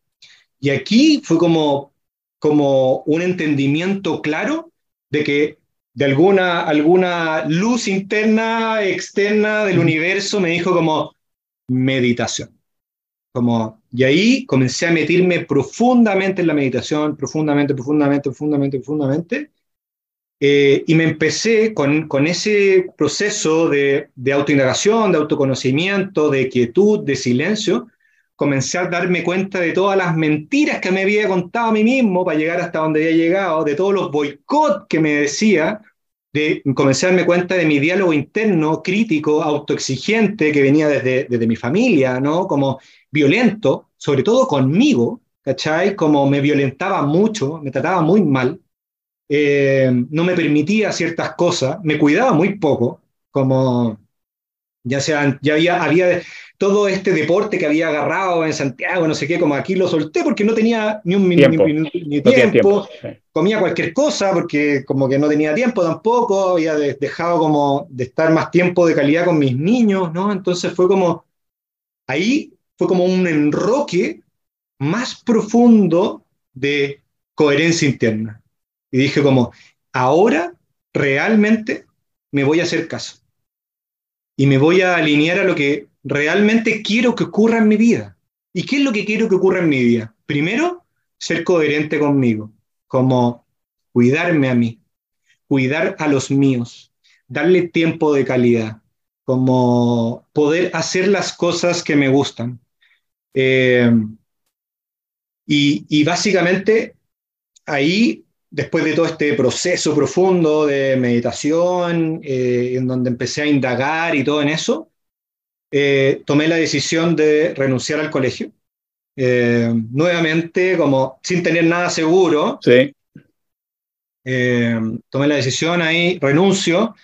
Y aquí fue como, como un entendimiento claro de que de alguna, alguna luz interna, externa del universo me dijo como meditación. Como, y ahí comencé a meterme profundamente en la meditación, profundamente, profundamente, profundamente, profundamente, eh, y me empecé con, con ese proceso de, de autoindagación, de autoconocimiento, de quietud, de silencio, comencé a darme cuenta de todas las mentiras que me había contado a mí mismo para llegar hasta donde había llegado, de todos los boicots que me decía, de comencé a darme cuenta de mi diálogo interno, crítico, autoexigente, que venía desde, desde mi familia, ¿no? Como violento, sobre todo conmigo, ¿cachai? Como me violentaba mucho, me trataba muy mal. Eh, no me permitía ciertas cosas, me cuidaba muy poco, como ya sea, ya había, había todo este deporte que había agarrado en Santiago, no sé qué, como aquí lo solté porque no tenía ni un tiempo, ni, tiempo, comía cualquier cosa porque como que no tenía tiempo tampoco, había dejado como de estar más tiempo de calidad con mis niños, ¿no? Entonces fue como, ahí fue como un enroque más profundo de coherencia interna. Y dije como, ahora realmente me voy a hacer caso. Y me voy a alinear a lo que realmente quiero que ocurra en mi vida. ¿Y qué es lo que quiero que ocurra en mi vida? Primero, ser coherente conmigo, como cuidarme a mí, cuidar a los míos, darle tiempo de calidad, como poder hacer las cosas que me gustan. Eh, y, básicamente ahí, después de todo este proceso profundo de meditación, eh, en donde empecé a indagar y todo en eso, eh, tomé la decisión de renunciar al colegio. nuevamente, como sin tener nada seguro, sí. tomé la decisión ahí, renuncio,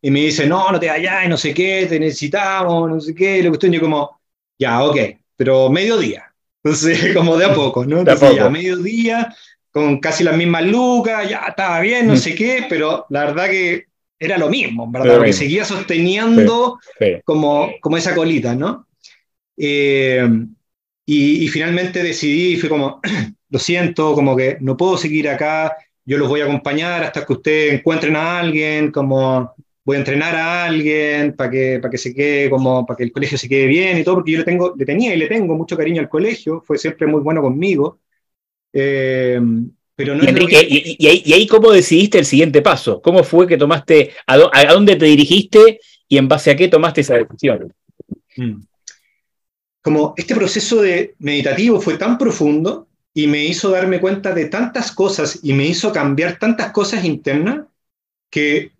y me dice, no, no te vayas, no sé qué, te necesitamos, no sé qué, lo que estoy yo como, ya, ok, pero mediodía. [LAUGHS] Entonces, como de a poco, ¿no? Entonces, ya, mediodía, con casi las mismas lucas, ya estaba bien, no mm. sé qué, pero la verdad que era lo mismo, ¿verdad? Porque seguía sosteniendo Como, como esa colita, ¿no? Eh, y, y, finalmente decidí, fue como, [CLEARS THROAT] lo siento, como que no puedo seguir acá, yo los voy a acompañar hasta que ustedes encuentren a alguien, como voy a entrenar a alguien para que, para que se quede como, para que el colegio se quede bien y todo, porque yo le, tengo, le tenía y le tengo mucho cariño al colegio, fue siempre muy bueno conmigo. Eh, pero no y, Enrique, y, ahí, cómo decidiste el siguiente paso? ¿Cómo fue que tomaste, a, dónde te dirigiste y en base a qué tomaste esa decisión? Mm. Como este proceso de meditativo fue tan profundo y me hizo darme cuenta de tantas cosas y me hizo cambiar tantas cosas internas que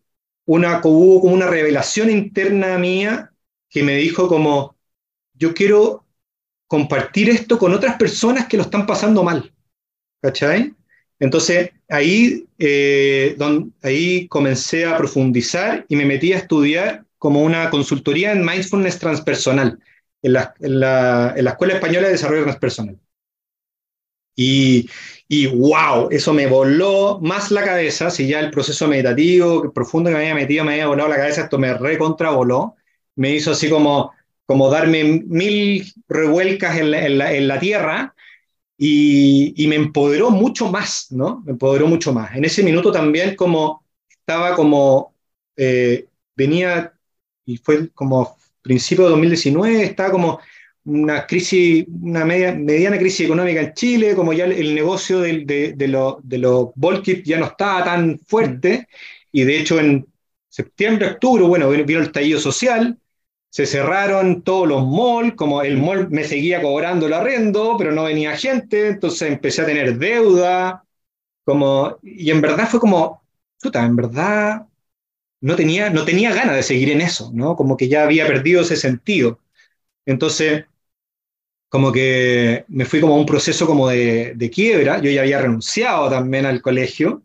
una, hubo como una revelación interna mía que me dijo como, yo quiero compartir esto con otras personas que lo están pasando mal. ¿Cachai? Entonces ahí, eh, ahí comencé a profundizar y me metí a estudiar como una consultoría en mindfulness transpersonal en la, en la, en la Escuela Española de Desarrollo Transpersonal. Y, y wow, eso me voló más la cabeza, si ya el proceso meditativo profundo que me había metido me había volado la cabeza, esto me recontravoló, me hizo así como, como darme mil revuelcas en la, en la, tierra y, y, me empoderó mucho más, ¿no? Me empoderó mucho más. En ese minuto también como estaba como, eh, venía, y fue como principio de 2019, estaba como una crisis, una media, mediana crisis económica en Chile, como ya el, negocio de, de, de los de ya no estaba tan fuerte, y de hecho en septiembre, octubre, bueno, vino el estallido social, se cerraron todos los malls, como el mall me seguía cobrando el arrendo, pero no venía gente, entonces empecé a tener deuda, como, y en verdad fue como, puta, en verdad no tenía, no tenía ganas de seguir en eso, ¿no? Como que ya había perdido ese sentido. Entonces, como que me fui como a un proceso como de, quiebra, yo ya había renunciado también al colegio,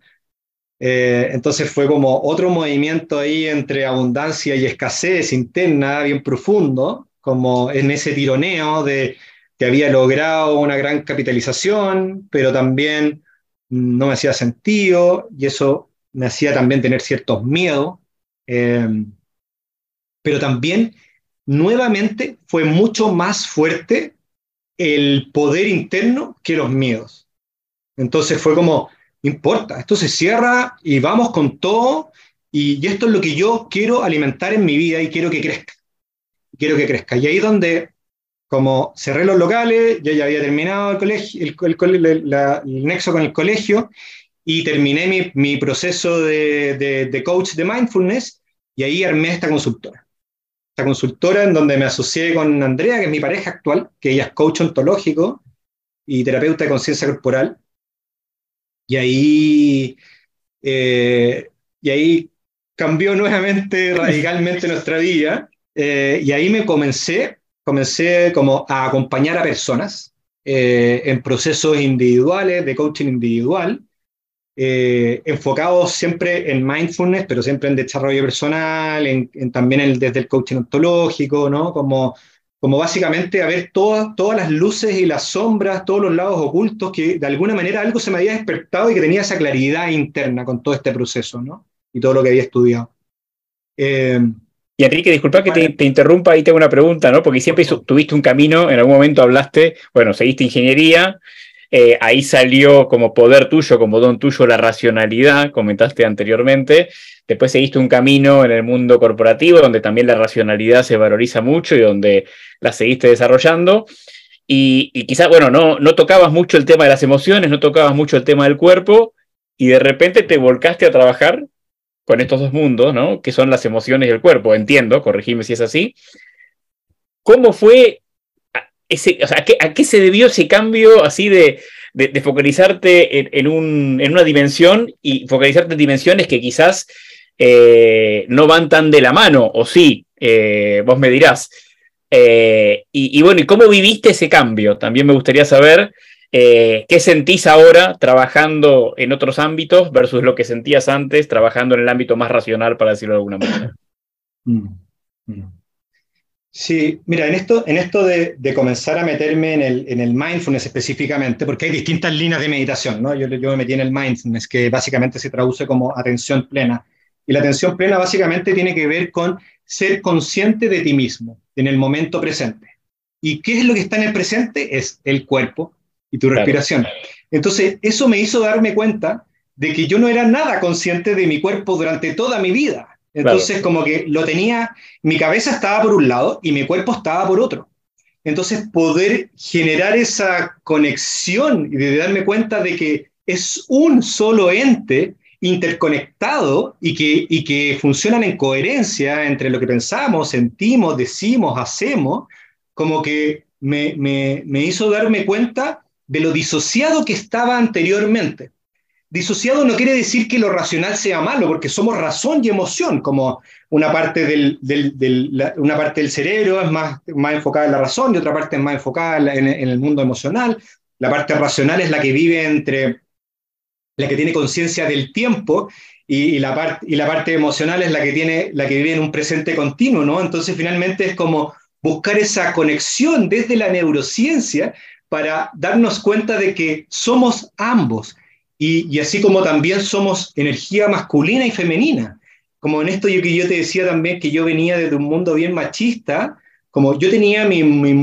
eh, entonces fue como otro movimiento ahí entre abundancia y escasez interna bien profundo, como en ese tironeo de que había logrado una gran capitalización, pero también no me hacía sentido y eso me hacía también tener ciertos miedos. Eh, pero también nuevamente fue mucho más fuerte el poder interno que los miedos. Entonces fue como, importa, esto se cierra y vamos con todo y, esto es lo que yo quiero alimentar en mi vida y quiero que crezca. Quiero que crezca. Y ahí donde, como cerré los locales, yo ya había terminado el, colegio, el, nexo con el colegio y terminé mi, proceso de, de, coach de mindfulness y ahí armé esta consultora consultora en donde me asocié con Andrea, que es mi pareja actual, que ella es coach ontológico y terapeuta de conciencia corporal. Y ahí, eh, y ahí cambió nuevamente radicalmente nuestra vida. Eh, y ahí me comencé, comencé como a acompañar a personas eh, en procesos individuales, de coaching individual, eh, enfocados siempre en mindfulness, pero siempre en desarrollo personal, en, también el, desde el coaching ontológico, ¿no? Como, como básicamente a ver todas, todas las luces y las sombras, todos los lados ocultos, que de alguna manera algo se me había despertado y que tenía esa claridad interna con todo este proceso, ¿no? Y todo lo que había estudiado. Eh, y Enrique, disculpa que te, te, interrumpa, ahí tengo una pregunta, ¿no? Porque siempre tuviste un camino, en algún momento hablaste, bueno, seguiste ingeniería, eh, ahí salió como poder tuyo, como don tuyo, la racionalidad, comentaste anteriormente. Después seguiste un camino en el mundo corporativo donde también la racionalidad se valoriza mucho y donde la seguiste desarrollando. Y, quizás, bueno, no, no tocabas mucho el tema de las emociones, no tocabas mucho el tema del cuerpo y de repente te volcaste a trabajar con estos dos mundos, ¿no? Que son las emociones y el cuerpo, entiendo, corregime si es así. ¿Cómo fue ese, o sea, ¿a qué, se debió ese cambio así de, focalizarte en, una dimensión y focalizarte en dimensiones que quizás eh, no van tan de la mano, o sí, eh, vos me dirás. Eh, y, bueno, ¿y cómo viviste ese cambio? También me gustaría saber qué sentís ahora trabajando en otros ámbitos versus lo que sentías antes trabajando en el ámbito más racional, para decirlo de alguna manera. Mm, mm. Sí, mira, en esto, en esto de, comenzar a meterme en el, en el, mindfulness específicamente, porque hay distintas líneas de meditación, ¿no? Yo, yo me metí en el mindfulness, que básicamente se traduce como atención plena. Y la atención plena básicamente tiene que ver con ser consciente de ti mismo en el momento presente. ¿Y qué es lo que está en el presente? Es el cuerpo y tu respiración. Entonces, eso me hizo darme cuenta de que yo no era nada consciente de mi cuerpo durante toda mi vida. Entonces, como que lo tenía, mi cabeza estaba por un lado y mi cuerpo estaba por otro. Entonces, poder generar esa conexión y de darme cuenta de que es un solo ente interconectado y que, y que funcionan en coherencia entre lo que pensamos, sentimos, decimos, hacemos, como que me, me, me hizo darme cuenta de lo disociado que estaba anteriormente. Disociado no quiere decir que lo racional sea malo, porque somos razón y emoción, como una parte del, una parte del cerebro es más, más enfocada en la razón y otra parte es más enfocada en, el mundo emocional. La parte racional es la que vive entre, la que tiene conciencia del tiempo y, la parte, emocional es la que, tiene, la que vive en un presente continuo, ¿no? Entonces finalmente es como buscar esa conexión desde la neurociencia para darnos cuenta de que somos ambos y, así como también somos energía masculina y femenina. Como en esto yo que yo te decía también que yo venía desde un mundo bien machista, como yo tenía mi, mi,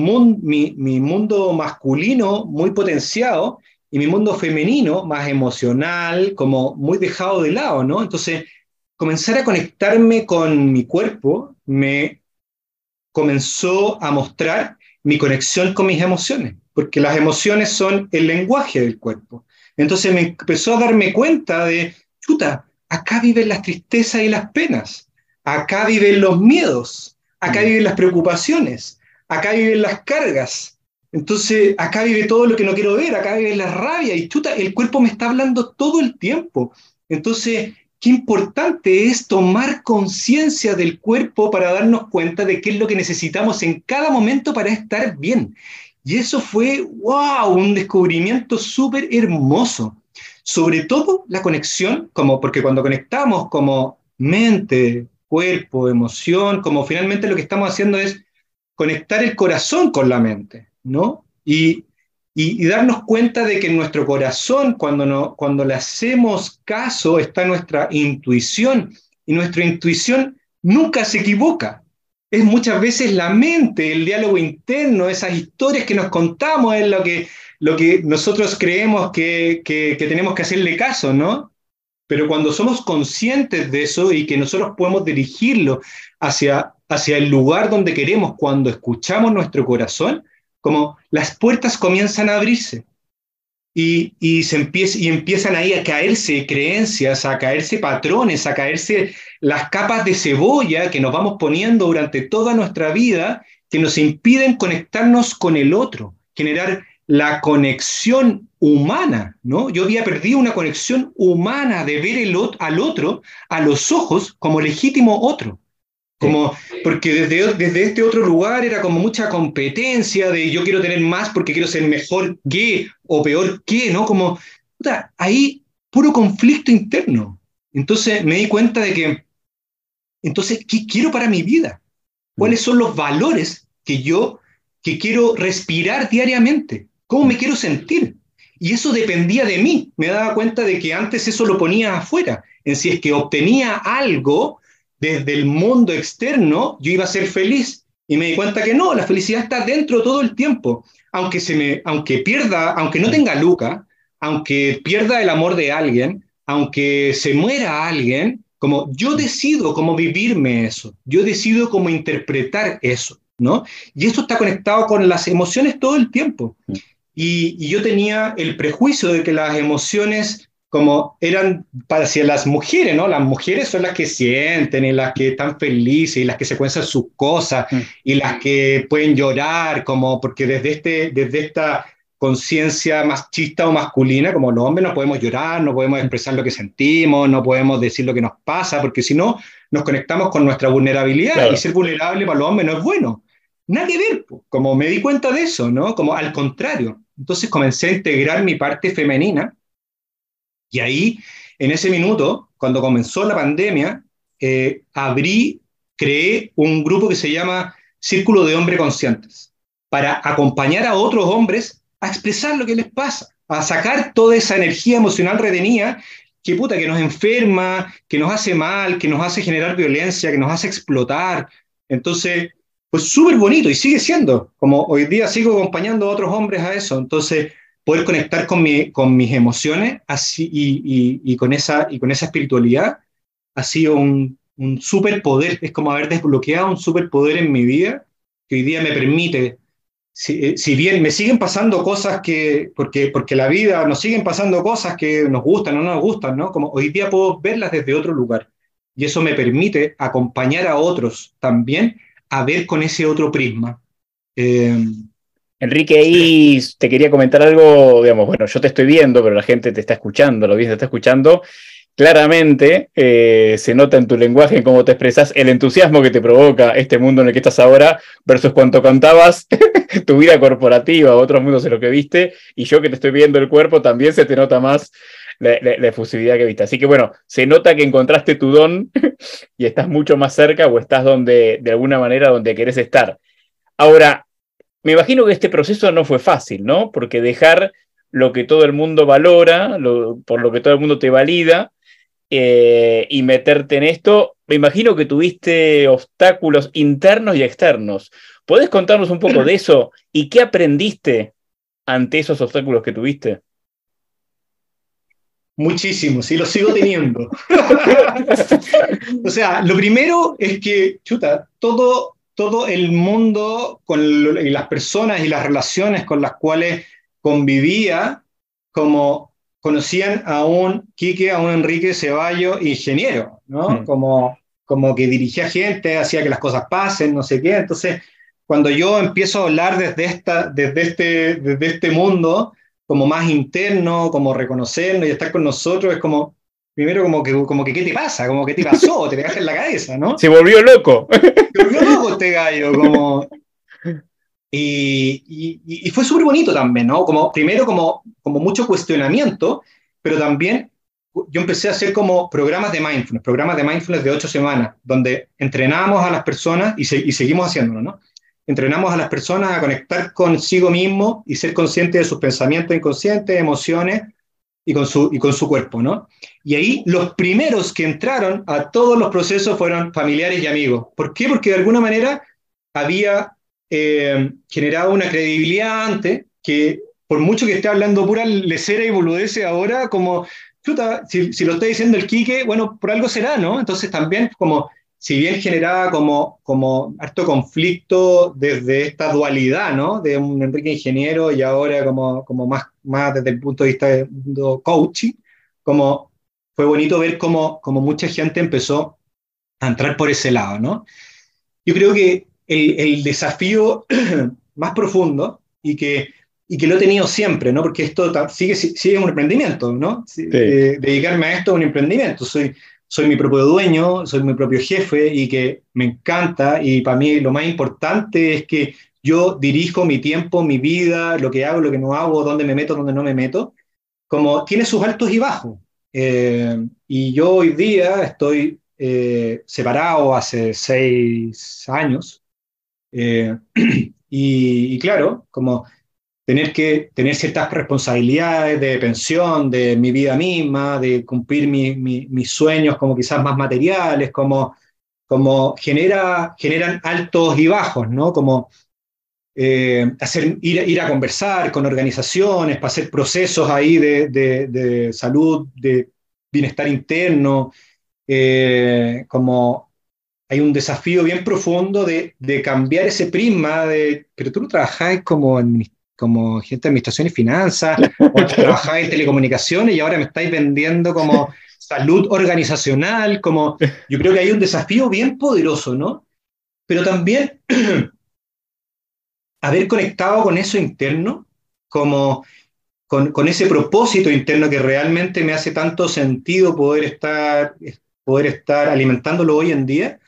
mi, mundo masculino muy potenciado y mi mundo femenino más emocional, como muy dejado de lado, ¿no? Entonces, comenzar a conectarme con mi cuerpo me comenzó a mostrar mi conexión con mis emociones, porque las emociones son el lenguaje del cuerpo. Entonces me empezó a darme cuenta de, chuta, acá viven las tristezas y las penas, acá viven los miedos, acá mm. viven las preocupaciones, acá viven las cargas. Entonces, acá vive todo lo que no quiero ver, acá vive la rabia y chuta, el cuerpo me está hablando todo el tiempo. Entonces, qué importante es tomar conciencia del cuerpo para darnos cuenta de qué es lo que necesitamos en cada momento para estar bien. Y eso fue, wow, un descubrimiento súper hermoso. Sobre todo la conexión, como, porque cuando conectamos como mente, cuerpo, emoción, como finalmente lo que estamos haciendo es conectar el corazón con la mente, ¿no? Y, y, darnos cuenta de que en nuestro corazón, cuando, no, cuando le hacemos caso, está nuestra intuición, y nuestra intuición nunca se equivoca es muchas veces la mente, el diálogo interno, esas historias que nos contamos es lo que, lo que nosotros creemos que, que, tenemos que hacerle caso, ¿no? Pero cuando somos conscientes de eso y que nosotros podemos dirigirlo hacia, hacia el lugar donde queremos, cuando escuchamos nuestro corazón, como las puertas comienzan a abrirse y, y, se empieza, y empiezan ahí a caerse creencias, a caerse patrones, a caerse las capas de cebolla que nos vamos poniendo durante toda nuestra vida que nos impiden conectarnos con el otro, generar la conexión humana, ¿no? Yo había perdido una conexión humana de ver el, al otro a los ojos como legítimo otro. Como, porque desde, desde este otro lugar era como mucha competencia de yo quiero tener más porque quiero ser mejor que o peor que, ¿no? Como, ahí puro conflicto interno. Entonces me di cuenta de que, entonces, ¿qué quiero para mi vida? ¿Cuáles son los valores que yo, que quiero respirar diariamente? ¿Cómo me quiero sentir? Y eso dependía de mí. Me daba cuenta de que antes eso lo ponía afuera. En si es que obtenía algo, desde el mundo externo yo iba a ser feliz. Y me di cuenta que no, la felicidad está dentro todo el tiempo. Aunque, se me, aunque pierda, aunque no tenga Luca, aunque pierda el amor de alguien, aunque se muera alguien, como yo decido cómo vivirme eso, yo decido cómo interpretar eso, ¿no? Y esto está conectado con las emociones todo el tiempo. Y, y yo tenía el prejuicio de que las emociones como eran para las mujeres, ¿no? Las mujeres son las que sienten y las que están felices y las que se cuentan sus cosas mm. y las que pueden llorar, como porque desde, este, desde esta conciencia machista o masculina, como los hombres no podemos llorar, no podemos expresar lo que sentimos, no podemos decir lo que nos pasa, porque si no, nos conectamos con nuestra vulnerabilidad y ser vulnerable para los hombres no es bueno. Nada que ver, como me di cuenta de eso, ¿no? Como al contrario. Entonces comencé a integrar mi parte femenina y ahí, en ese minuto, cuando comenzó la pandemia, eh, abrí, creé un grupo que se llama Círculo de Hombres Conscientes, para acompañar a otros hombres a expresar lo que les pasa, a sacar toda esa energía emocional retenida que puta, que nos enferma, que nos hace mal, que nos hace generar violencia, que nos hace explotar. Entonces, pues súper bonito y sigue siendo, como hoy día sigo acompañando a otros hombres a eso. Entonces, poder conectar con, mi, con mis emociones así, y, y, con esa, y con esa espiritualidad ha sido un, un superpoder, es como haber desbloqueado un superpoder en mi vida que hoy día me permite, si, eh, si, bien me siguen pasando cosas que, porque, porque la vida nos siguen pasando cosas que nos gustan o no nos gustan, ¿no? Como hoy día puedo verlas desde otro lugar y eso me permite acompañar a otros también a ver con ese otro prisma. Eh, Enrique, ahí te quería comentar algo, digamos, bueno, yo te estoy viendo, pero la gente te está escuchando, lo bien te está escuchando. Claramente eh, se nota en tu lenguaje, en cómo te expresas, el entusiasmo que te provoca este mundo en el que estás ahora versus cuando contabas [LAUGHS] tu vida corporativa, otros mundos en los que viste, y yo que te estoy viendo el cuerpo, también se te nota más la, la, efusividad que viste. Así que bueno, se nota que encontraste tu don [LAUGHS] y estás mucho más cerca o estás donde, de alguna manera, donde querés estar. Ahora, me imagino que este proceso no fue fácil, ¿no? Porque dejar lo que todo el mundo valora, por lo que todo el mundo te valida, eh, y meterte en esto, me imagino que tuviste obstáculos internos y externos. ¿Puedes contarnos un poco de eso y qué aprendiste ante esos obstáculos que tuviste? Muchísimos, y los sigo teniendo. [LAUGHS] o sea, lo primero es que, chuta, todo todo el mundo con y las personas y las relaciones con las cuales convivía, como conocían a un Quique, a un Enrique Ceballos ingeniero, ¿no? Mm. Como, como que dirigía gente, hacía que las cosas pasen, no sé qué. Entonces, cuando yo empiezo a hablar desde, esta, desde, este, desde este mundo, como más interno, como reconocernos y estar con nosotros, es como, primero como que, como que, ¿qué te pasa? Como que te pasó, te pegaste en la cabeza, ¿no? Se volvió loco. Se volvió loco este gallo, como... Y, y, fue súper bonito también, ¿no? Como, primero como, como mucho cuestionamiento, pero también yo empecé a hacer como programas de mindfulness, programas de mindfulness de ocho semanas, donde entrenamos a las personas y, y seguimos haciéndolo, ¿no? Entrenamos a las personas a conectar consigo mismo y ser conscientes de sus pensamientos inconscientes, emociones y con su, y con su cuerpo, ¿no? Y ahí los primeros que entraron a todos los procesos fueron familiares y amigos. ¿Por qué? Porque de alguna manera había eh, generado una credibilidad antes que por mucho que esté hablando pura lecera y boludece ahora, como, si, si, lo está diciendo el Quique, bueno, por algo será, ¿no? Entonces también como si bien generaba como, como harto conflicto desde esta dualidad, ¿no? De un Enrique ingeniero y ahora como, como más, más desde el punto de vista de, coaching, como fue bonito ver cómo, como mucha gente empezó a entrar por ese lado, ¿no? Yo creo que el, el desafío [CLEARS THROAT] más profundo y que, y que lo he tenido siempre, ¿no? Porque esto sigue, sigue un emprendimiento, ¿no? Eh, dedicarme a esto es un emprendimiento. Soy, soy mi propio dueño, soy mi propio jefe y que me encanta y para mí lo más importante es que yo dirijo mi tiempo, mi vida, lo que hago, lo que no hago, dónde me meto, dónde no me meto, como tiene sus altos y bajos. Eh, y yo hoy día estoy eh, separado hace seis años eh, [CLEARS THROAT] y, y, claro, como tener que tener ciertas responsabilidades de pensión, de mi vida misma, de cumplir mis sueños como quizás más materiales, como, como genera, generan altos y bajos, ¿no? Como eh, hacer, ir, ir, a conversar con organizaciones, para hacer procesos ahí de, de, salud, de bienestar interno, eh, como hay un desafío bien profundo de, de, cambiar ese prisma de, pero tú no trabajas como administrador como gente de administración y finanzas, [LAUGHS] o trabajaba en telecomunicaciones y ahora me estáis vendiendo como salud organizacional, como yo creo que hay un desafío bien poderoso, ¿no? Pero también [CLEARS THROAT] haber conectado con eso interno, como con, con, ese propósito interno que realmente me hace tanto sentido poder estar, poder estar alimentándolo hoy en día,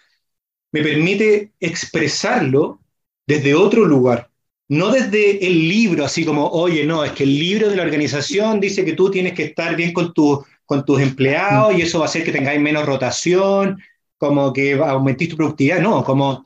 me permite expresarlo desde otro lugar, no desde el libro, así como, oye, no, es que el libro de la organización dice que tú tienes que estar bien con, tu, con tus empleados y eso va a hacer que tengáis menos rotación, como que aumentís tu productividad, no, como,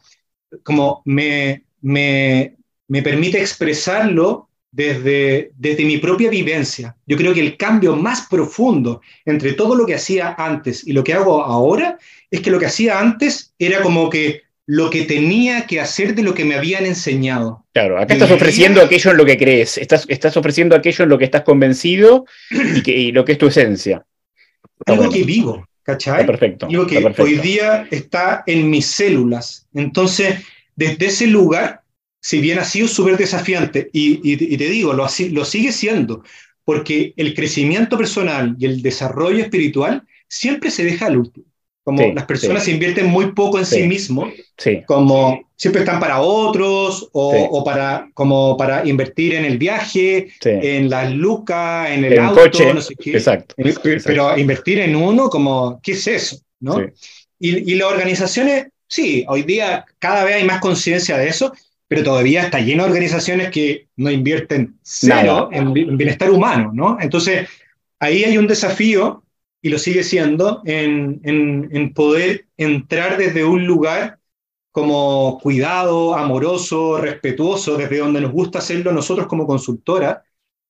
como me, me, me permite expresarlo desde, desde mi propia vivencia. Yo creo que el cambio más profundo entre todo lo que hacía antes y lo que hago ahora es que lo que hacía antes era como que lo que tenía que hacer de lo que me habían enseñado. Claro, acá estás ofreciendo aquello en lo que crees, estás, estás ofreciendo aquello en lo que estás convencido y, que, lo que es tu esencia. Algo que vivo, ¿cachai? perfecto. Algo que hoy día está en mis células. Entonces, desde ese lugar, si bien ha sido súper desafiante, y, te digo, lo, lo sigue siendo, porque el crecimiento personal y el desarrollo espiritual siempre se deja al último. Como las personas invierten muy poco en sí, mismos, como siempre están para otros o, para, como para invertir en el viaje, en las lucas, en el, auto, no sé qué. Exacto, Pero invertir en uno, como, ¿qué es eso? ¿no? Y, y las organizaciones, sí, hoy día cada vez hay más conciencia de eso, pero todavía está lleno de organizaciones que no invierten cero en, bienestar humano, ¿no? Entonces, ahí hay un desafío, y lo sigue siendo, en, en, poder entrar desde un lugar como cuidado, amoroso, respetuoso, desde donde nos gusta hacerlo nosotros como consultora,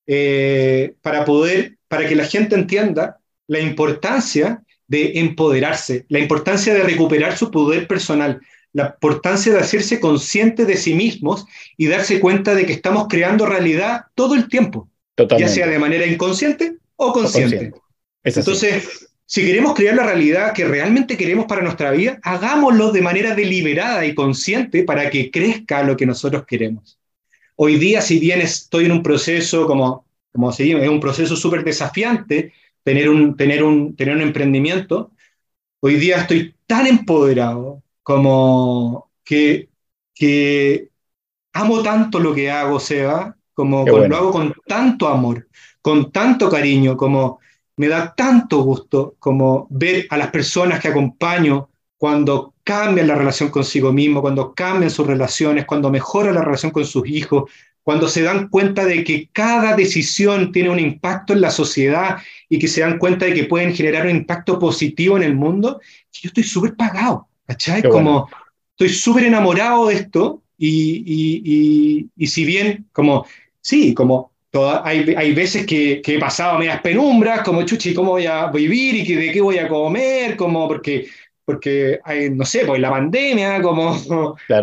eh, para poder, para que la gente entienda la importancia de empoderarse, la importancia de recuperar su poder personal, la importancia de hacerse consciente de sí mismos y darse cuenta de que estamos creando realidad todo el tiempo, ya sea de manera inconsciente o consciente. Entonces, si queremos crear la realidad que realmente queremos para nuestra vida, hagámoslo de manera deliberada y consciente para que crezca lo que nosotros queremos. Hoy día, si bien estoy en un proceso como, como se es un proceso súper desafiante, tener un, tener, un, tener un emprendimiento, hoy día estoy tan empoderado, como que, que amo tanto lo que hago, Seba, como lo hago con tanto amor, con tanto cariño, como me da tanto gusto como ver a las personas que acompaño cuando cambian la relación consigo mismo, cuando cambian sus relaciones, cuando mejoran la relación con sus hijos, cuando se dan cuenta de que cada decisión tiene un impacto en la sociedad y que se dan cuenta de que pueden generar un impacto positivo en el mundo, yo estoy súper pagado. ¿Cachai? Como estoy súper enamorado de esto y, y, y, si bien, como, sí, como hay, hay, veces que, que, he pasado medias penumbras, como chuchi, ¿cómo voy a vivir y que, de qué voy a comer? Como porque, porque hay, no sé, pues la pandemia, como,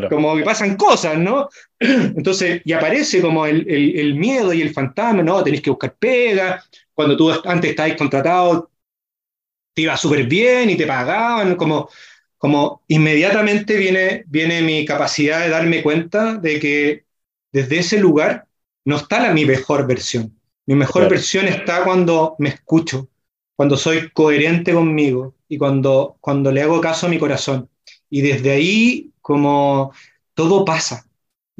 como que pasan cosas, ¿no? Entonces, y aparece como el, el, el, miedo y el fantasma, ¿no? Tenéis que buscar pega, cuando tú antes estabas contratado, te iba súper bien y te pagaban, como como inmediatamente viene, viene mi capacidad de darme cuenta de que desde ese lugar no está la, mi mejor versión. Mi mejor versión está cuando me escucho, cuando soy coherente conmigo y cuando, cuando le hago caso a mi corazón. Y desde ahí, como todo pasa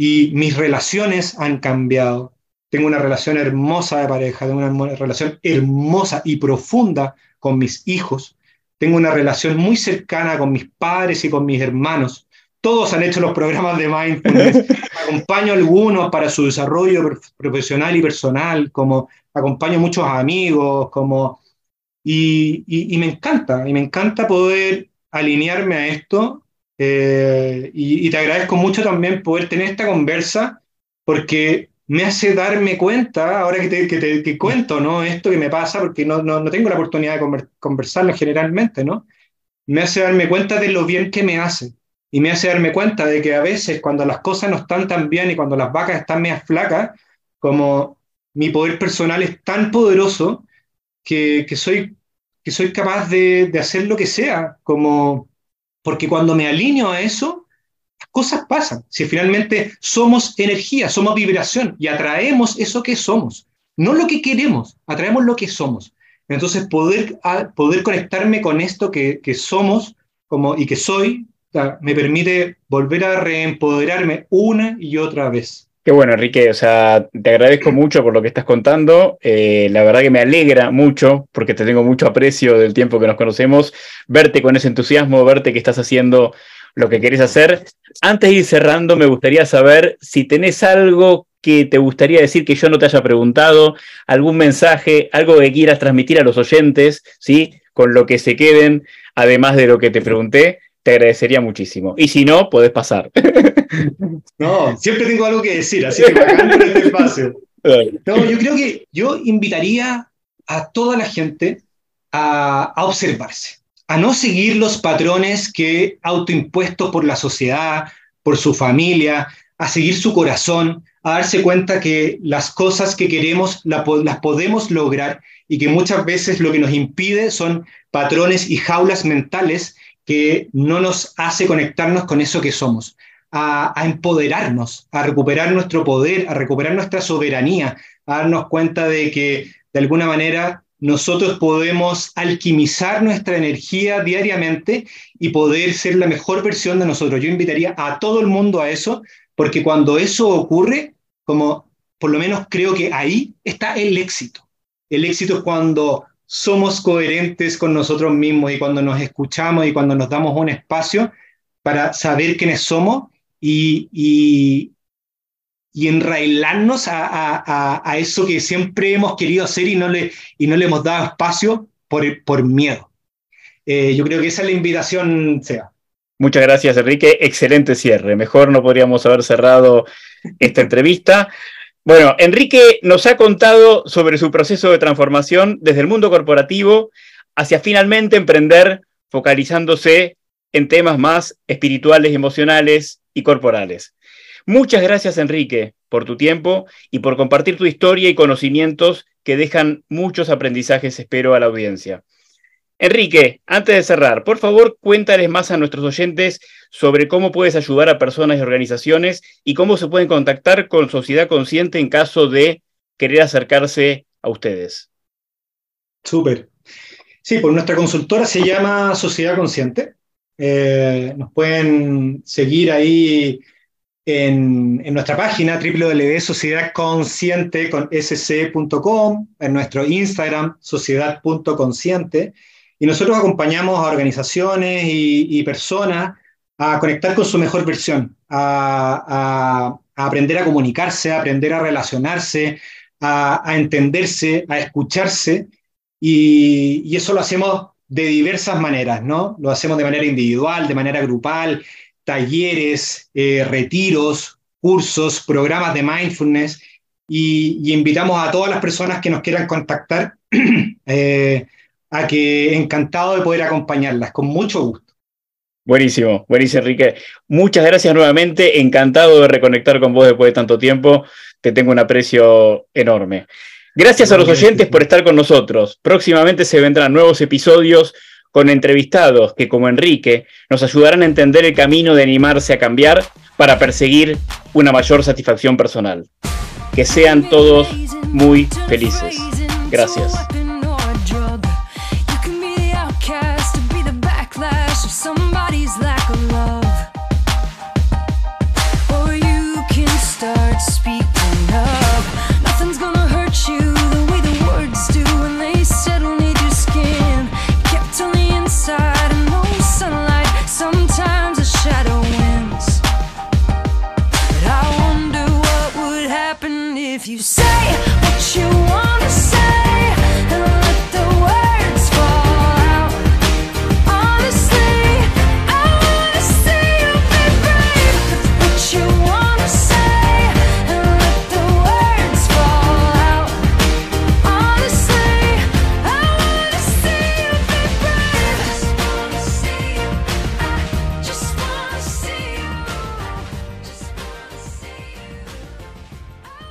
y mis relaciones han cambiado. Tengo una relación hermosa de pareja, tengo una relación hermosa y profunda con mis hijos, tengo una relación muy cercana con mis padres y con mis hermanos. Todos han hecho los programas de mindfulness. [LAUGHS] acompaño a algunos para su desarrollo profesional y personal, como acompaño a muchos amigos, como... Y, me encanta, y me encanta poder alinearme a esto. Eh, y, y te agradezco mucho también poder tener esta conversa, porque me hace darme cuenta, ahora que te, que te cuento, ¿no? Esto que me pasa, porque no, no, no, tengo la oportunidad de conversarlo generalmente, ¿no? Me hace darme cuenta de lo bien que me hace. Y me hace darme cuenta de que a veces cuando las cosas no están tan bien y cuando las vacas están medias flacas, como mi poder personal es tan poderoso que, que soy, que soy capaz de, de hacer lo que sea, como, porque cuando me alineo a eso, cosas pasan. Si finalmente somos energía, somos vibración y atraemos eso que somos, no lo que queremos, atraemos lo que somos. Entonces, poder, poder conectarme con esto que, que somos como, y que soy, me permite volver a reempoderarme una y otra vez. Qué bueno, Enrique. O sea, te agradezco mucho por lo que estás contando. Eh, la verdad que me alegra mucho, porque te tengo mucho aprecio del tiempo que nos conocemos, verte con ese entusiasmo, verte que estás haciendo lo que querés hacer. Antes de ir cerrando, me gustaría saber si tenés algo que te gustaría decir que yo no te haya preguntado, algún mensaje, algo que quieras transmitir a los oyentes, ¿sí? Con lo que se queden, además de lo que te pregunté te agradecería muchísimo. Y si no, puedes pasar. [LAUGHS] No, siempre tengo algo que decir, así que en este espacio. No, yo creo que yo invitaría a toda la gente a, a observarse, a no seguir los patrones que autoimpuestos por la sociedad, por su familia, a seguir su corazón, a darse cuenta que las cosas que queremos las podemos lograr y que muchas veces lo que nos impide son patrones y jaulas mentales que no nos hace conectarnos con eso que somos, a, empoderarnos, a recuperar nuestro poder, a recuperar nuestra soberanía, a darnos cuenta de que de alguna manera nosotros podemos alquimizar nuestra energía diariamente y poder ser la mejor versión de nosotros. Yo invitaría a todo el mundo a eso, porque cuando eso ocurre, como por lo menos creo que ahí está el éxito. El éxito es cuando somos coherentes con nosotros mismos y cuando nos escuchamos y cuando nos damos un espacio para saber quiénes somos y, y, y enrailarnos a, a, eso que siempre hemos querido hacer y no le, y no le hemos dado espacio por, por miedo. Eh, yo creo que esa es la invitación, Sea. Muchas gracias, Enrique. Excelente cierre. Mejor no podríamos haber cerrado esta entrevista. Bueno, Enrique nos ha contado sobre su proceso de transformación desde el mundo corporativo hacia finalmente emprender focalizándose en temas más espirituales, emocionales y corporales. Muchas gracias, Enrique, por tu tiempo y por compartir tu historia y conocimientos que dejan muchos aprendizajes, espero, a la audiencia. Enrique, antes de cerrar, por favor, cuéntales más a nuestros oyentes sobre cómo puedes ayudar a personas y organizaciones y cómo se pueden contactar con Sociedad Consciente en caso de querer acercarse a ustedes. Súper. Sí, por nuestra consultora se llama Sociedad Consciente. Eh, nos pueden seguir ahí en, en nuestra página www.sociedadconsciente.com, en nuestro Instagram, sociedad.consciente y nosotros acompañamos a organizaciones y, personas a conectar con su mejor versión, a, aprender a comunicarse, a aprender a relacionarse, a, entenderse, a escucharse. Y, eso lo hacemos de diversas maneras, ¿no? Lo hacemos de manera individual, de manera grupal, talleres, eh, retiros, cursos, programas de mindfulness. Y, invitamos a todas las personas que nos quieran contactar [CLEARS THROAT] eh, a que encantado de poder acompañarlas, con mucho gusto. Buenísimo, buenísimo, Enrique. Muchas gracias nuevamente. Encantado de reconectar con vos después de tanto tiempo. Te tengo un aprecio enorme. Gracias a los oyentes por estar con nosotros. Próximamente se vendrán nuevos episodios con entrevistados que, como Enrique, nos ayudarán a entender el camino de animarse a cambiar para perseguir una mayor satisfacción personal. Que sean todos muy felices. Gracias.